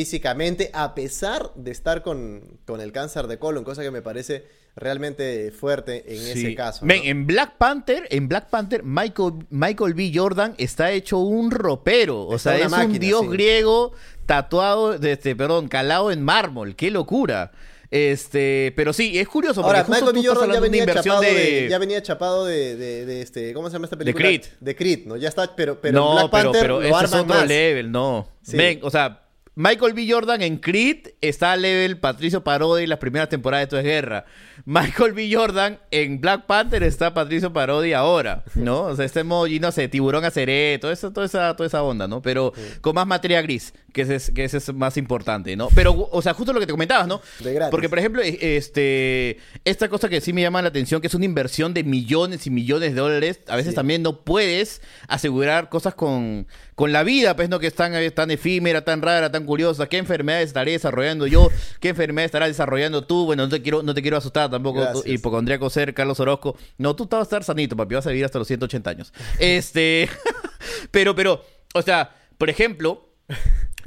físicamente, a pesar de estar con, con el cáncer de colon, cosa que me parece realmente fuerte en Sí. ese caso. ¿no? en Black Panther, en Black Panther, Michael, Michael B. Jordan está hecho un ropero. O Está sea, es un máquina, dios sí. griego tatuado, de este, perdón, calado en mármol. ¡Qué locura! Este, pero sí, es curioso. porque Ahora, justo Michael B. Jordan ya de venía, chapado de... de- ya venía chapado de, de- de este, ¿cómo se llama esta película? Creed. De Creed, ¿no? Ya está, pero, pero no, Black pero, Panther pero lo ese es otro más. level, no. Sí. O sea, Michael B. Jordan en Creed está a level Patricio Parodi las primeras temporadas de Esto es Guerra. Michael B. Jordan en Black Panther está Patricio Parodi ahora, ¿no? O sea, este emoji, no sé, tiburón aceré, todo eso, toda esa, toda esa onda, ¿no? Pero con más materia gris, que ese, es, que ese es más importante, ¿no? Pero, o sea, justo lo que te comentabas, ¿no? De gratis. Porque, por ejemplo, e- este, esta cosa que sí me llama la atención, que es una inversión de millones y millones de dólares, a veces Sí. también no puedes asegurar cosas con, con la vida, pues, ¿no? Que es tan, eh, tan efímera, tan rara, tan curiosa. ¿Qué enfermedades estaré desarrollando yo? ¿Qué enfermedades estarás desarrollando tú? Bueno, no te quiero, no te quiero asustar tampoco, Gracias. hipocondríaco ser, Carlos Orozco. No, tú vas a estar sanito, papi, vas a vivir hasta los 180 años. Este, pero, pero, o sea, por ejemplo,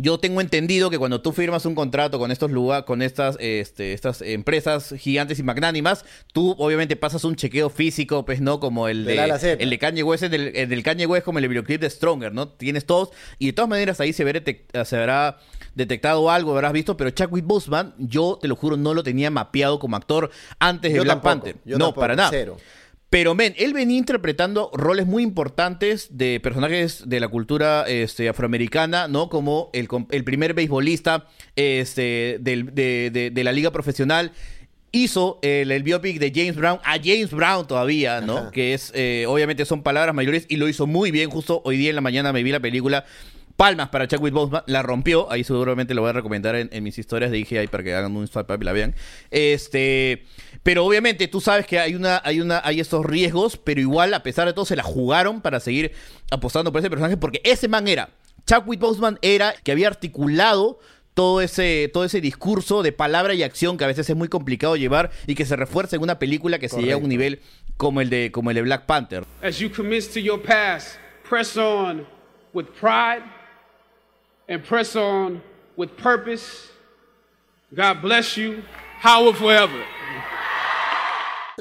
yo tengo entendido que cuando tú firmas un contrato con estos lugares, con estas, este, estas empresas gigantes y magnánimas, tú obviamente pasas un chequeo físico, pues no como el de, Z. el de Kanye West, el del, el del Kanye West como el videoclip de Stronger, ¿no? Tienes todos y de todas maneras ahí se, verá detec- se habrá detectado algo, habrás visto, pero Chadwick Boseman, yo te lo juro, no lo tenía mapeado como actor antes de Yo Black tampoco, Panther. no, tampoco, para nada. cero. Pero, men, él venía interpretando roles muy importantes de personajes de la cultura este, afroamericana, ¿no? Como el, primer beisbolista este, del- de, de- de la liga profesional. Hizo el, el biopic de James Brown a James Brown todavía, ¿no? Ajá. Que es, eh, obviamente son palabras mayores y lo hizo muy bien. Justo hoy día en la mañana me vi la película. Palmas para Chadwick Boseman, la rompió. Ahí seguramente lo voy a recomendar en, en mis historias de IGI para que hagan un swipe up y la vean. Este, pero obviamente tú sabes que hay una, hay una, hay estos riesgos, pero igual a pesar de todo se la jugaron para seguir apostando por ese personaje porque ese man era, Chadwick Boseman era que había articulado todo ese, todo ese discurso de palabra y acción que a veces es muy complicado llevar y que se refuerza en una película que se llega a un nivel como el de, como el de Black Panther. As you commit to your past, press on with pride and press on with purpose. God bless you. Howard forever.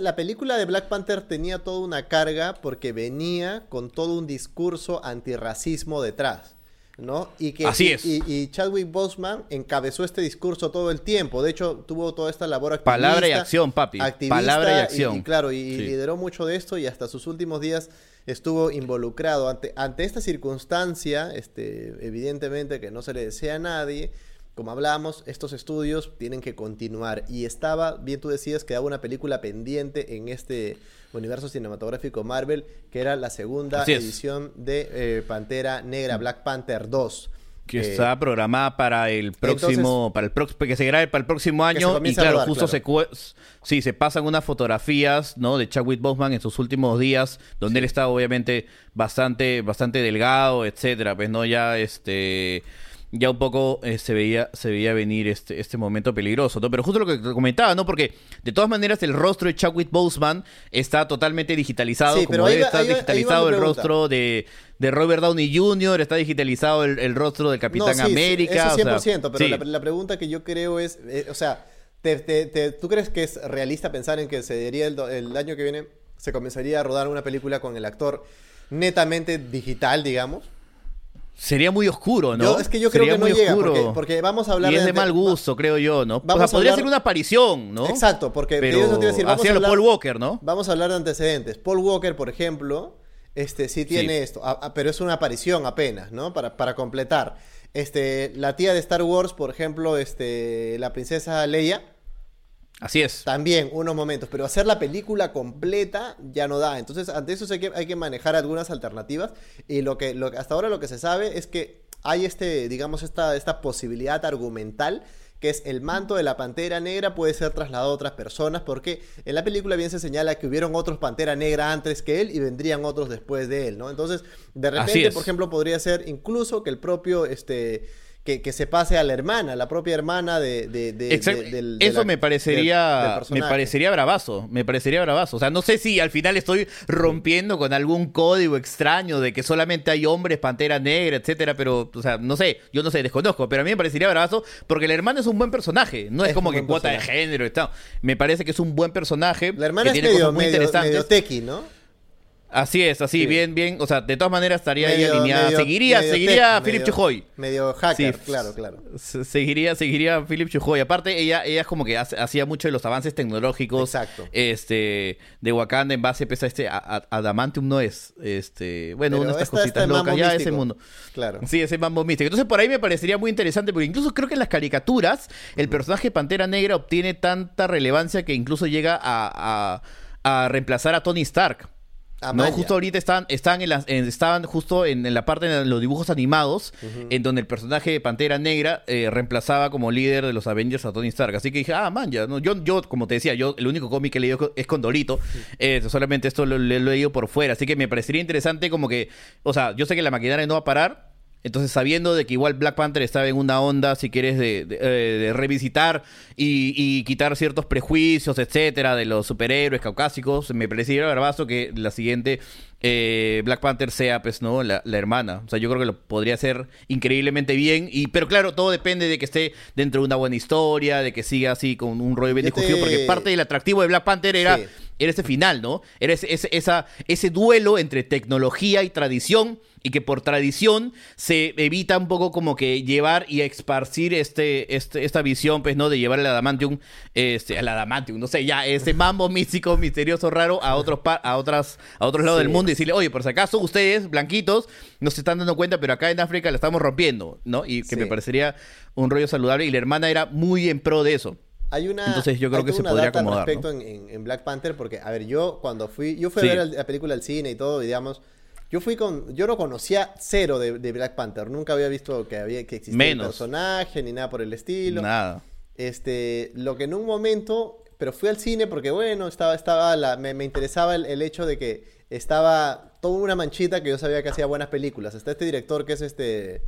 La película de Black Panther tenía toda una carga porque venía con todo un discurso antirracismo detrás. ¿no? Y que, Así es. Y, y Chadwick Boseman encabezó este discurso todo el tiempo. De hecho, tuvo toda esta labor activista. Palabra y acción, papi. activista Palabra y acción. Y, claro, y, y Sí. lideró mucho de esto y hasta sus últimos días estuvo involucrado. Ante, ante esta circunstancia, este, evidentemente que no se le desea a nadie, como hablábamos, estos estudios tienen que continuar. Y estaba, bien tú decías, quedaba una película pendiente en este universo cinematográfico Marvel, que era la segunda edición de eh, Pantera Negra, Black Panther 2. que Eh, está programada para el próximo, entonces- para el próximo, que se grabe para el próximo Que año y claro, rodar, justo claro. se sí se pasan unas fotografías, ¿no? De Chadwick Boseman en sus últimos días, donde él está obviamente bastante, bastante delgado, etcétera, pues no ya este ya un poco eh, se veía se veía venir este este momento peligroso, ¿no? Pero justo lo que comentaba, ¿no? Porque de todas maneras el rostro de Chadwick Boseman está totalmente digitalizado, Sí, como ahí debe va- estar ahí va- ahí va digitalizado el rostro de, de Robert Downey Jr., está digitalizado el, el rostro del Capitán No, sí, sí, América. Eso o sea, 100%, pero sí. la, la pregunta que yo creo es, eh, o sea, te- te- te- ¿tú crees que es realista pensar en que se diría el, el año que viene, se comenzaría a rodar una película con el actor netamente digital, digamos? Sería muy oscuro, ¿no? Yo- es que yo creo Sería que no llega, oscuro. porque- porque vamos a hablar Y es de- de mal gusto, creo yo, ¿no? O sea, a podría hablar- ser una aparición, ¿no? Exacto, porque Pero eso te iba a decir, vamos a hablar- Paul Walker, ¿no? Vamos a hablar de antecedentes. Paul Walker, por ejemplo, este sí tiene Sí. esto, a- a- pero es una aparición apenas, ¿no? Para, para completar. Este, la tía de Star Wars, por ejemplo, este, la princesa Leia, Así es. también unos momentos, pero hacer la película completa ya no da. Entonces, ante eso hay que, hay que manejar algunas alternativas. Y lo que, lo, hasta ahora lo que se sabe es que hay este, digamos, esta, esta posibilidad argumental que es el manto de la pantera negra puede ser trasladado a otras personas, porque en la película bien se señala que hubieron otros pantera negra antes que él y vendrían otros después de él, ¿no? Entonces, de repente, por ejemplo, podría ser incluso que el propio, este, que, que se pase a la hermana, la propia hermana de, de- de- del- de Eso la- me del- del parecería, me parecería bravazo, me parecería bravazo. O sea, no sé si al final estoy rompiendo con algún código extraño de que solamente hay hombres, pantera negra, etcétera, pero, o sea, no sé, yo no sé, desconozco, pero a mí me parecería bravazo porque la hermana es un buen personaje, no es, Es como que cuota de género, está. Me parece que es un buen personaje. La hermana que es tiene medio, cosas muy medio, interesantes. medio tequi, ¿no? Así es, así, Sí. bien, bien. O sea, de todas maneras estaría ahí Medio- alineada. medio- seguiría, medio seguiría Philip Chujoy. Medio hacker, Sí. claro, claro. Se- Seguiría, seguiría a Philip Chujoy. Aparte, ella, ella es como que hace- hacía mucho de los avances tecnológicos Exacto. este, de Wakanda en base pues, a este. a- a- Adamantium no es. Este, bueno, Pero una de estas esta- cositas locas. Ya ese mundo. Claro. Sí, ese mambo místico. Entonces, por ahí me parecería muy interesante, porque incluso creo que en las caricaturas, el personaje Pantera Negra obtiene tanta relevancia que incluso llega a, a- a reemplazar a Tony Stark. Ah, No, justo ahorita están, están, en las, en- estaban justo en, en la parte de los dibujos animados, en donde el personaje de Pantera Negra eh, reemplazaba como líder de los Avengers a Tony Stark. Así que dije, ah, man, ya, no, yo, yo, como te decía, yo el único cómic que he leído es con Dorito. Eh, solamente esto lo, lo he leído por fuera. Así que me parecería interesante como que, o sea, yo sé que la maquinaria no va a parar. Entonces, sabiendo de que igual Black Panther estaba en una onda, si quieres, de, de, eh, de revisitar y, y quitar ciertos prejuicios, etcétera, de los superhéroes caucásicos, me parecería bravazo que la siguiente eh, Black Panther sea, pues, ¿no? La, la hermana. O sea, yo creo que lo podría hacer increíblemente bien. Y, pero claro, todo depende de que esté dentro de una buena historia, de que siga así con un rollo bien Yo te- discutido, porque parte del atractivo de Black Panther era Sí. era ese final, ¿no? Era ese, ese- esa, ese duelo entre tecnología y tradición y que por tradición se evita un poco como que llevar y esparcir este, este, esta visión, pues, ¿no? De llevar el adamantium, este, al adamantium, no sé, ya, ese mambo místico, misterioso, raro a otros, pa- a otras, a otros lados Sí. del mundo y decirle, oye, por si acaso ustedes, blanquitos, no se están dando cuenta, pero acá en África la estamos rompiendo, ¿no? Y que Sí. me parecería un rollo saludable y la hermana era muy en pro de eso. Hay una, Entonces, yo creo que se podría acomodar, respecto en, en- en Black Panther, porque, a ver, yo cuando fui, yo fui Sí. a ver el- la película al cine y todo, y digamos, Yo fui con. Yo no conocía cero de, de Black Panther. Nunca había visto que había que existía Menos. el personaje ni nada por el estilo. Nada. Este, lo que en un momento, pero fui al cine porque bueno, estaba, estaba la, me, me interesaba el, el hecho de que estaba toda una manchita que yo sabía que hacía buenas películas. Está este director que es este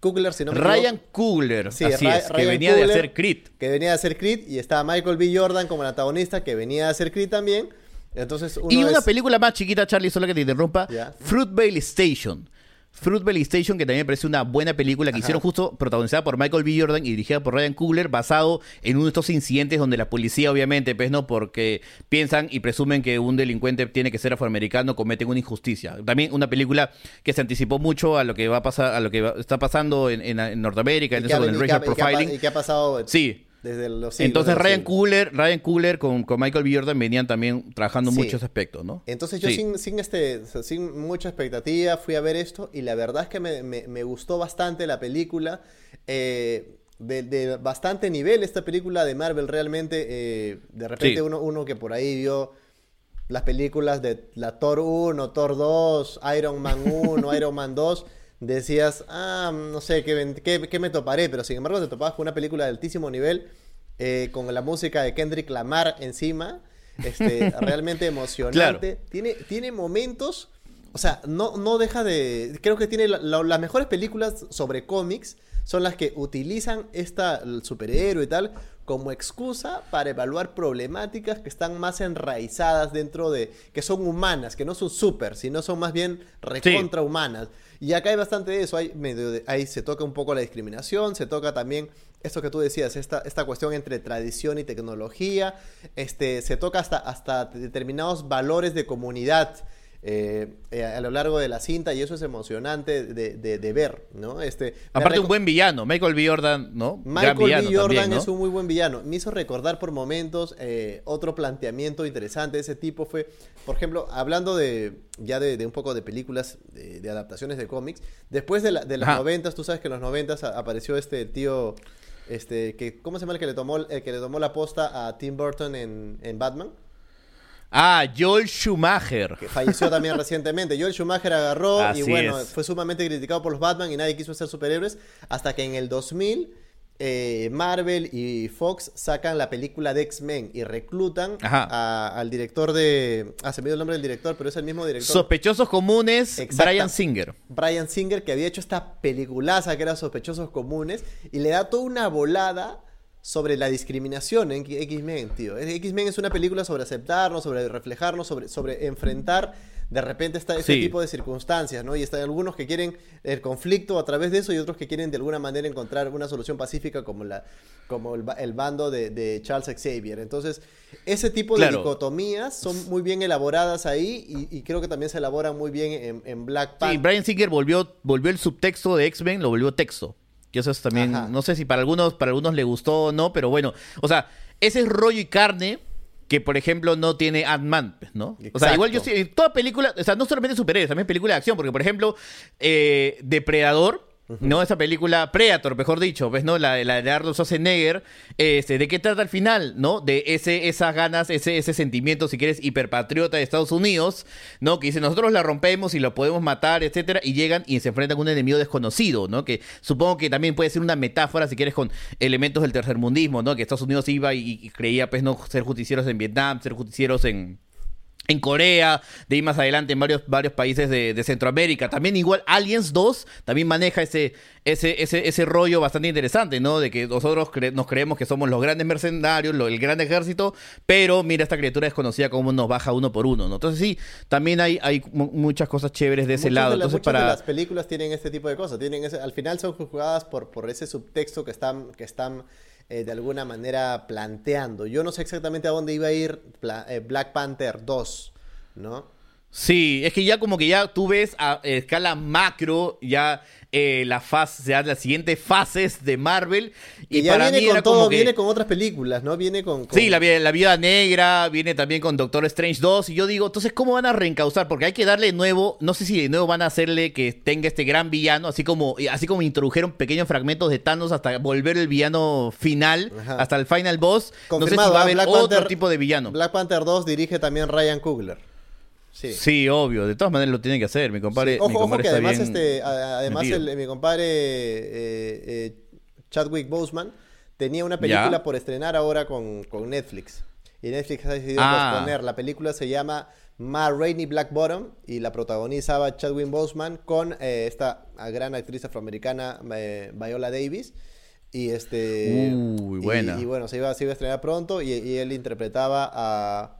Coogler, si no me Ryan. Coogler, Sí, así Ra- es, que Ryan venía de Coogler, hacer Creed. Que venía de hacer Creed y estaba Michael B. Jordan como el antagonista que venía de hacer Creed también. Entonces uno Y una es- película más chiquita, Charlie, solo que te interrumpa. Fruitvale Station. Fruitvale Station, que también me parece una buena película que hicieron justo protagonizada por Michael B. Jordan y dirigida por Ryan Coogler, basado en uno de estos incidentes donde la policía, obviamente, pues no, porque piensan y presumen que un delincuente tiene que ser afroamericano, cometen una injusticia. También una película que se anticipó mucho a lo que va a pasar, a lo que va- está pasando en, en- en Norteamérica, en eso con el racial profiling. y que ha pasado Sí. Desde los siglos Entonces Ryan. Coogler, Ryan Coogler con, con Michael B. Jordan venían también trabajando Sí. mucho ese aspecto, ¿no? Entonces yo Sí. sin, sin, este, sin mucha expectativa fui a ver esto y la verdad es que me, me- me gustó bastante la película. eh, de, de bastante nivel esta película de Marvel realmente. eh, de repente Sí. uno, uno que por ahí vio las películas de la Thor 1, Thor 2, Iron Man 1, Iron Man 2, decías, ah, no sé, ¿qué, qué- qué me toparé? Pero sin embargo te topabas con una película de altísimo nivel, eh, con la música de Kendrick Lamar encima, este, realmente emocionante. Tiene, tiene momentos, o sea, no, no deja de... Creo que tiene la- la- las mejores películas sobre cómics son las que utilizan esta, el superhéroe y tal como excusa para evaluar problemáticas que están más enraizadas dentro de, que son humanas, que no son super, sino son más bien recontra humanas. Y acá hay bastante de eso, hay medio de- ahí se toca un poco la discriminación, se toca también esto que tú decías, esta, esta cuestión entre tradición y tecnología, este, se toca hasta, hasta determinados valores de comunidad. Eh, eh, a lo largo de la cinta y eso es emocionante de, de- de ver, ¿no? Este, Aparte un buen villano, Michael B. Jordan, ¿no? Michael B. Jordan también, ¿no? es un muy buen villano. Me hizo recordar por momentos eh, otro planteamiento interesante de ese tipo fue, por ejemplo, hablando de ya de, de un poco de películas de, adaptaciones de cómics. Después de, la- de los noventas, tú sabes que en los noventas apareció este tío, este que ¿cómo se llama el que le tomó el que le tomó la posta a Tim Burton en, en Batman? Ah, Joel Schumacher. que falleció también recientemente. Joel Schumacher agarró y bueno, es. fue sumamente criticado por los Batman y nadie quiso ser superhéroes hasta que en el 2000 eh, Marvel y Fox sacan la película de X-Men y reclutan a- al director de... Ah, se me dio el nombre del director, pero es el mismo director. Sospechosos comunes, Exacta. Brian Singer. Brian Singer, que había hecho esta peliculaza que era Sospechosos Comunes, y le da toda una volada sobre la discriminación en X-Men, tío. X-Men es una película sobre aceptarnos, sobre reflejarnos, sobre, sobre enfrentar de repente esta, este Sí. tipo de circunstancias, ¿no? Y están algunos que quieren el conflicto a través de eso y otros que quieren de alguna manera encontrar una solución pacífica como, la, como el, ba- el bando de, de Charles Xavier. Entonces, ese tipo de dicotomías son muy bien elaboradas ahí y, y creo que también se elaboran muy bien en, en Black Sí, Panther. Brian Singer volvió, volvió el subtexto de X-Men, lo volvió texto. Que eso es también, Ajá. no sé si para algunos, para algunos le gustó o no, pero bueno. O sea, ese es rollo y carne que, por ejemplo, no tiene Ant-Man, pues, ¿no? O sea, igual yo sí, toda película, o sea, no solamente superhéroes, también película de acción, porque, por ejemplo, eh, Depredador, ¿no? Esa película, Predator, mejor dicho, pues, ¿no? La, la de Arnold Schwarzenegger, este, ¿de qué trata al final, no? De ese, esas ganas, ese, ese sentimiento, si quieres, hiperpatriota de Estados Unidos, ¿no? Que dice, nosotros la rompemos y lo podemos matar, etcétera, y llegan y se enfrentan con un enemigo desconocido, ¿no? Que supongo que también puede ser una metáfora, si quieres, con elementos del tercermundismo, ¿no? Que Estados Unidos iba y, y creía, pues, no ser justicieros en Vietnam, ser justicieros en en Corea, de ahí más adelante en varios, varios países de, de Centroamérica. También igual Aliens 2 también maneja ese, ese, ese, ese rollo bastante interesante, ¿no? De que nosotros cre- nos creemos que somos los grandes mercenarios, lo- el gran ejército, pero mira esta criatura desconocida cómo nos baja uno por uno, ¿no? Entonces sí, también hay, hay mu- muchas cosas chéveres de ese Muchas lado. de Entonces muchas de para... las películas tienen este tipo de cosas. Tienen ese- al final son juzgadas por, por ese subtexto que están, que están eh, de alguna manera planteando. Yo no sé exactamente a dónde iba a ir eh, Black Panther 2, ¿no? Sí, es que ya como que ya tú ves a escala macro ya eh, la fase, ya las siguientes fases de Marvel y, Y ya para viene mí con todo, como que... viene con otras películas, ¿no? Viene con... con- Sí, la, vi- la Viuda Negra, viene también con Doctor Strange 2. Y yo digo, entonces, ¿cómo van a reencauzar? Porque hay que darle de nuevo, no sé si de nuevo van a hacerle que tenga este gran villano, así como, así como introdujeron pequeños fragmentos de Thanos hasta volver el villano final, Ajá. hasta el final boss. no sé si Confirmado, va a ¿ah? haber Black otro Panther- tipo de villano. Black Panther 2 dirige también Ryan Coogler. Sí. Sí, obvio. De todas maneras lo tiene que hacer. Mi compadre, Ojo, mi ojo que además, este, además el- mi compadre eh, eh, Chadwick Boseman tenía una película Ya. por estrenar ahora con, con Netflix. Y Netflix ha decidido Ah. posponer. La película se llama Ma Rainey Black Bottom y la protagonizaba Chadwick Boseman con eh, esta gran actriz afroamericana eh, Viola Davis. Y este. Uy, y- buena. Y, bueno, se iba, se iba a estrenar pronto y, y él interpretaba a.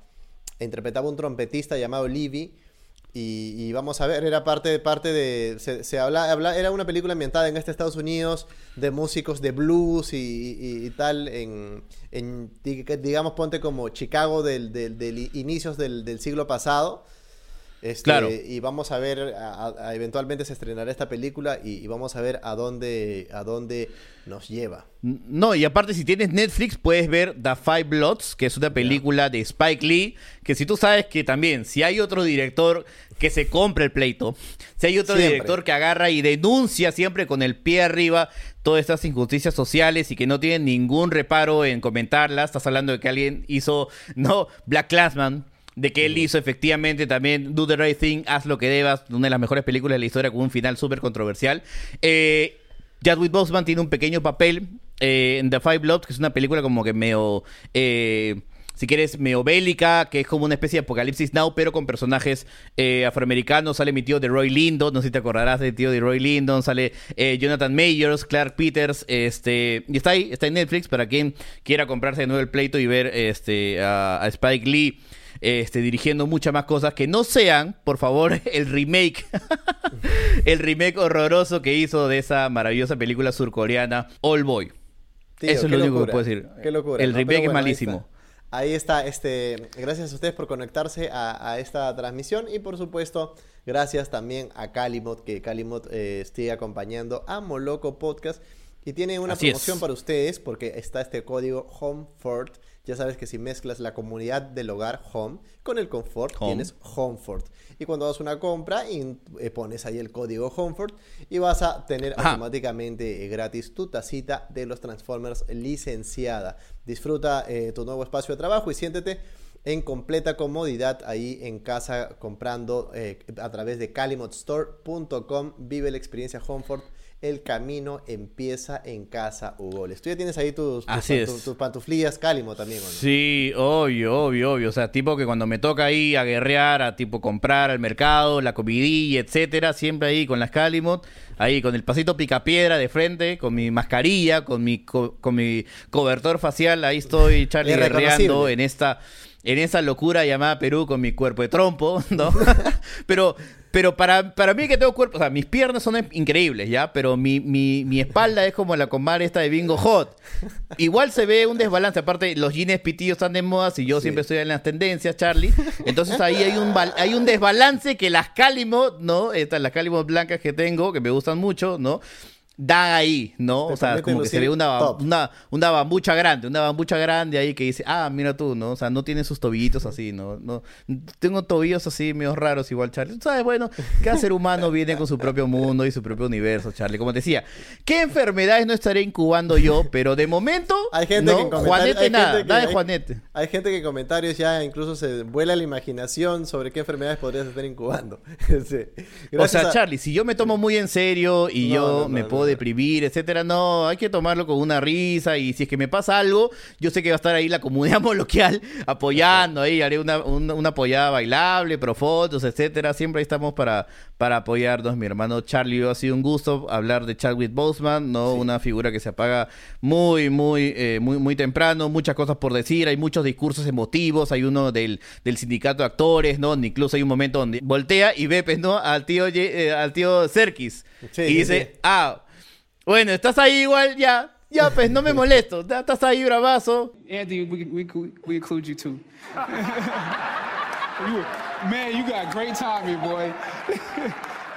Interpretaba un trompetista llamado Livy. Y, vamos a ver, era parte, parte de. Se, se habla, habla- era una película ambientada en este Estados Unidos de músicos de blues y, tal. En, en, di- digamos, ponte como Chicago del, del- inicios del siglo pasado. Este, Claro. Y vamos a ver, a- a- eventualmente se estrenará esta película y, y vamos a ver a dónde, a dónde nos lleva. No, y aparte si tienes Netflix puedes ver The Five Bloods, que es una película de Spike Lee, que si tú sabes que también, si hay otro director que se compra el pleito, si hay otro Siempre. director que agarra y denuncia siempre con el pie arriba todas estas injusticias sociales y que no tiene ningún reparo en comentarlas, estás hablando de que alguien hizo, no, Black Classman, de que él hizo efectivamente también Do the Right Thing, Haz lo que debas, una de las mejores películas de la historia con un final súper controversial. Eh, Chadwick Boseman tiene un pequeño papel eh, en The Five Bloods, que es una película como que medio... eh, si quieres, medio bélica, que es como una especie de Apocalipsis Now, pero con personajes eh, afroamericanos. Sale mi tío de Roy Lindon, no sé si te acordarás del tío de Roy Lindon. Sale eh, Jonathan Mayers, Clark Peters, este... Y está ahí, está en Netflix para quien quiera comprarse de nuevo el pleito y ver este, a, a Spike Lee este, dirigiendo muchas más cosas que no sean, por favor, el remake. el remake horroroso que hizo de esa maravillosa película surcoreana, All Boy. Tío, Eso es lo único que puedo decir. Qué locura. El ¿no? remake es malísimo. Ahí está, este, gracias a ustedes por conectarse a, a esta transmisión y por supuesto gracias también a Calimot, que Calimot eh, sigue acompañando a Moloco Podcast y tiene una Así es. promoción para ustedes porque está este código HOMEFORT. Ya sabes que si mezclas la comunidad del hogar Home con el confort Home. tienes HOMEFORT. Y cuando hagas una compra y eh, pones ahí el código HOMEFORT y vas a tener Ajá. automáticamente eh, gratis tu tacita de los Transformers licenciada. Disfruta eh, tu nuevo espacio de trabajo y siéntete en completa comodidad ahí en casa comprando eh, a través de calimotstore.com. Vive la experiencia Homefort. El camino empieza en casa, Hugo. Tú ya tienes ahí tus, tus, Así pantu- es. tus pantuflillas Calimo también, ¿o no? Sí, obvio, obvio, obvio. O sea, tipo que cuando me toca ahí a guerrear, a tipo comprar al mercado, la comidilla, etcétera, siempre ahí con las Calimot, ahí con el pasito picapiedra de frente, con mi mascarilla, con mi, co- con mi cobertor facial, ahí estoy, Charlie, guerreando en esta, en esa locura llamada Perú con mi cuerpo de trompo, ¿no? pero, pero para, para mí que tengo cuerpo, o sea, mis piernas son increíbles, ¿ya? Pero mi, mi, mi espalda es como la comadre esta de Bingo Hot. Igual se ve un desbalance, aparte los jeans pitillos están de moda y yo siempre estoy en las tendencias, Charlie. Entonces ahí hay un, hay un desbalance que las Calimot, ¿no? Estas, las Calimot blancas que tengo, que me gustan mucho, ¿no? Dan ahí, ¿no? Te O sea, como que se ve una, una, una bambucha grande, una bambucha grande ahí que dice, ah, mira tú, ¿no? O sea, no tiene sus tobillitos así, ¿no? no Tengo tobillos así medio raros igual, Charlie. Sabes, bueno, cada ser humano viene con su propio mundo y su propio universo, Charlie. Como te decía, ¿qué enfermedades no estaré incubando yo? Pero de momento, Hay gente no, que en comentarios- Juanete hay nada, gente que- nada de hay- Juanete. Hay gente que en comentarios ya incluso se vuela la imaginación sobre qué enfermedades podrías estar incubando. Sí. O sea, a- Charlie, si yo me tomo muy en serio y No, yo no, me puedo. Deprimir, etcétera, no, hay que tomarlo con una risa y si es que me pasa algo, yo sé que va a estar ahí la comunidad moloquial apoyando ahí, haré una, una, una apoyada bailable, pro fotos, etcétera, siempre ahí estamos para, para apoyarnos, mi hermano Charlie, ha sido un gusto hablar de Chadwick Boseman, no una figura que se apaga muy, muy, eh, muy, muy temprano, muchas cosas por decir, hay muchos discursos emotivos, hay uno del, del sindicato de actores, ¿no? Incluso hay un momento donde voltea y ve, pues, ¿no? Al tío, eh, al tío Serkis Sí, y dice, sí. ah, bueno, estás ahí igual, ya, ya, pues, no me molesto, ya estás ahí bravazo. Anthony, we, we, we include you too. You- man, you got great timing, boy.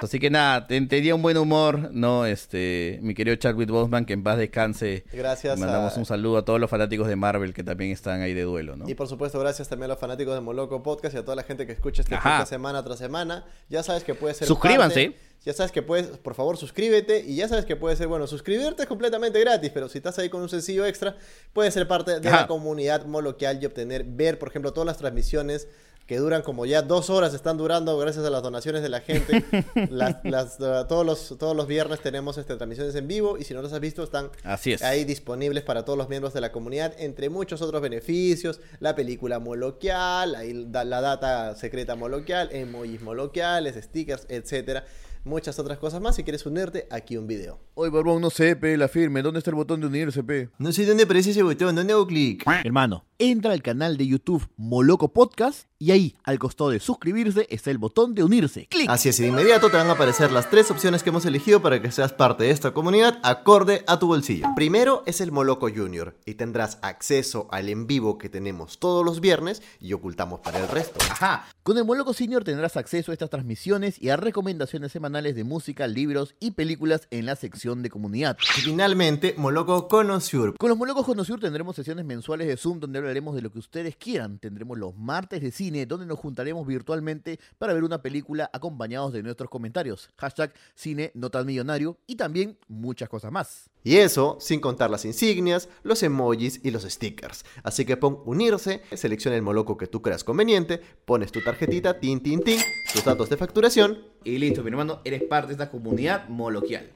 Así que nada, te- tenía un buen humor, ¿no? Este, mi querido Chadwick Boseman, que en paz descanse. Gracias Mandamos a- un saludo a todos los fanáticos de Marvel que también están ahí de duelo, ¿no? Y por supuesto, gracias también a los fanáticos de Moloco Podcast y a toda la gente que escucha este Ajá. podcast semana tras semana. Ya sabes que puedes ser Suscríbanse. parte, Ya sabes que puedes, por favor, suscríbete. Y ya sabes que puede ser, bueno, suscribirte es completamente gratis, pero si estás ahí con un sencillo extra, puedes ser parte de Ajá. la comunidad moloquial y obtener, ver, por ejemplo, todas las transmisiones que duran como ya dos horas, están durando gracias a las donaciones de la gente. Las- las, uh, todos, los, todos los viernes tenemos este, transmisiones en vivo y si no los has visto están Así es. ahí disponibles para todos los miembros de la comunidad, entre muchos otros beneficios, la película moloquial, da- la data secreta moloquial, emojis moloquiales, stickers, etcétera. Muchas otras cosas más. Si quieres unirte, aquí un video. Oye, Borbón, no sé, pe, la firme. ¿Dónde está el botón de unirse, pe? No sé dónde aparece ese botón, ¿dónde hago clic? Hermano, entra al canal de YouTube Moloco Podcast y ahí, al costado de suscribirse, está el botón de unirse. ¡Clic! Así es, y de inmediato te van a aparecer las tres opciones que hemos elegido para que seas parte de esta comunidad acorde a tu bolsillo. Primero es el Moloco Junior y tendrás acceso al en vivo que tenemos todos los viernes y ocultamos para el resto. Ajá. Con el Moloco Senior tendrás acceso a estas transmisiones y a recomendaciones semanales de música, libros y películas en la sección de comunidad. Y finalmente, Moloco Connoisseur. Con los Molocos Conociur tendremos sesiones mensuales de Zoom donde hablaremos de lo que ustedes quieran. Tendremos los martes de cine donde nos juntaremos virtualmente para ver una película acompañados de nuestros comentarios. Hashtag cine no tan millonario y también muchas cosas más. Y eso sin contar las insignias, los emojis y los stickers. Así que pon unirse, selecciona el moloco que tú creas conveniente, pones tu tarjetita, tin tin tin, tus datos de facturación Y listo, mi hermano, eres parte de esta comunidad moloquial.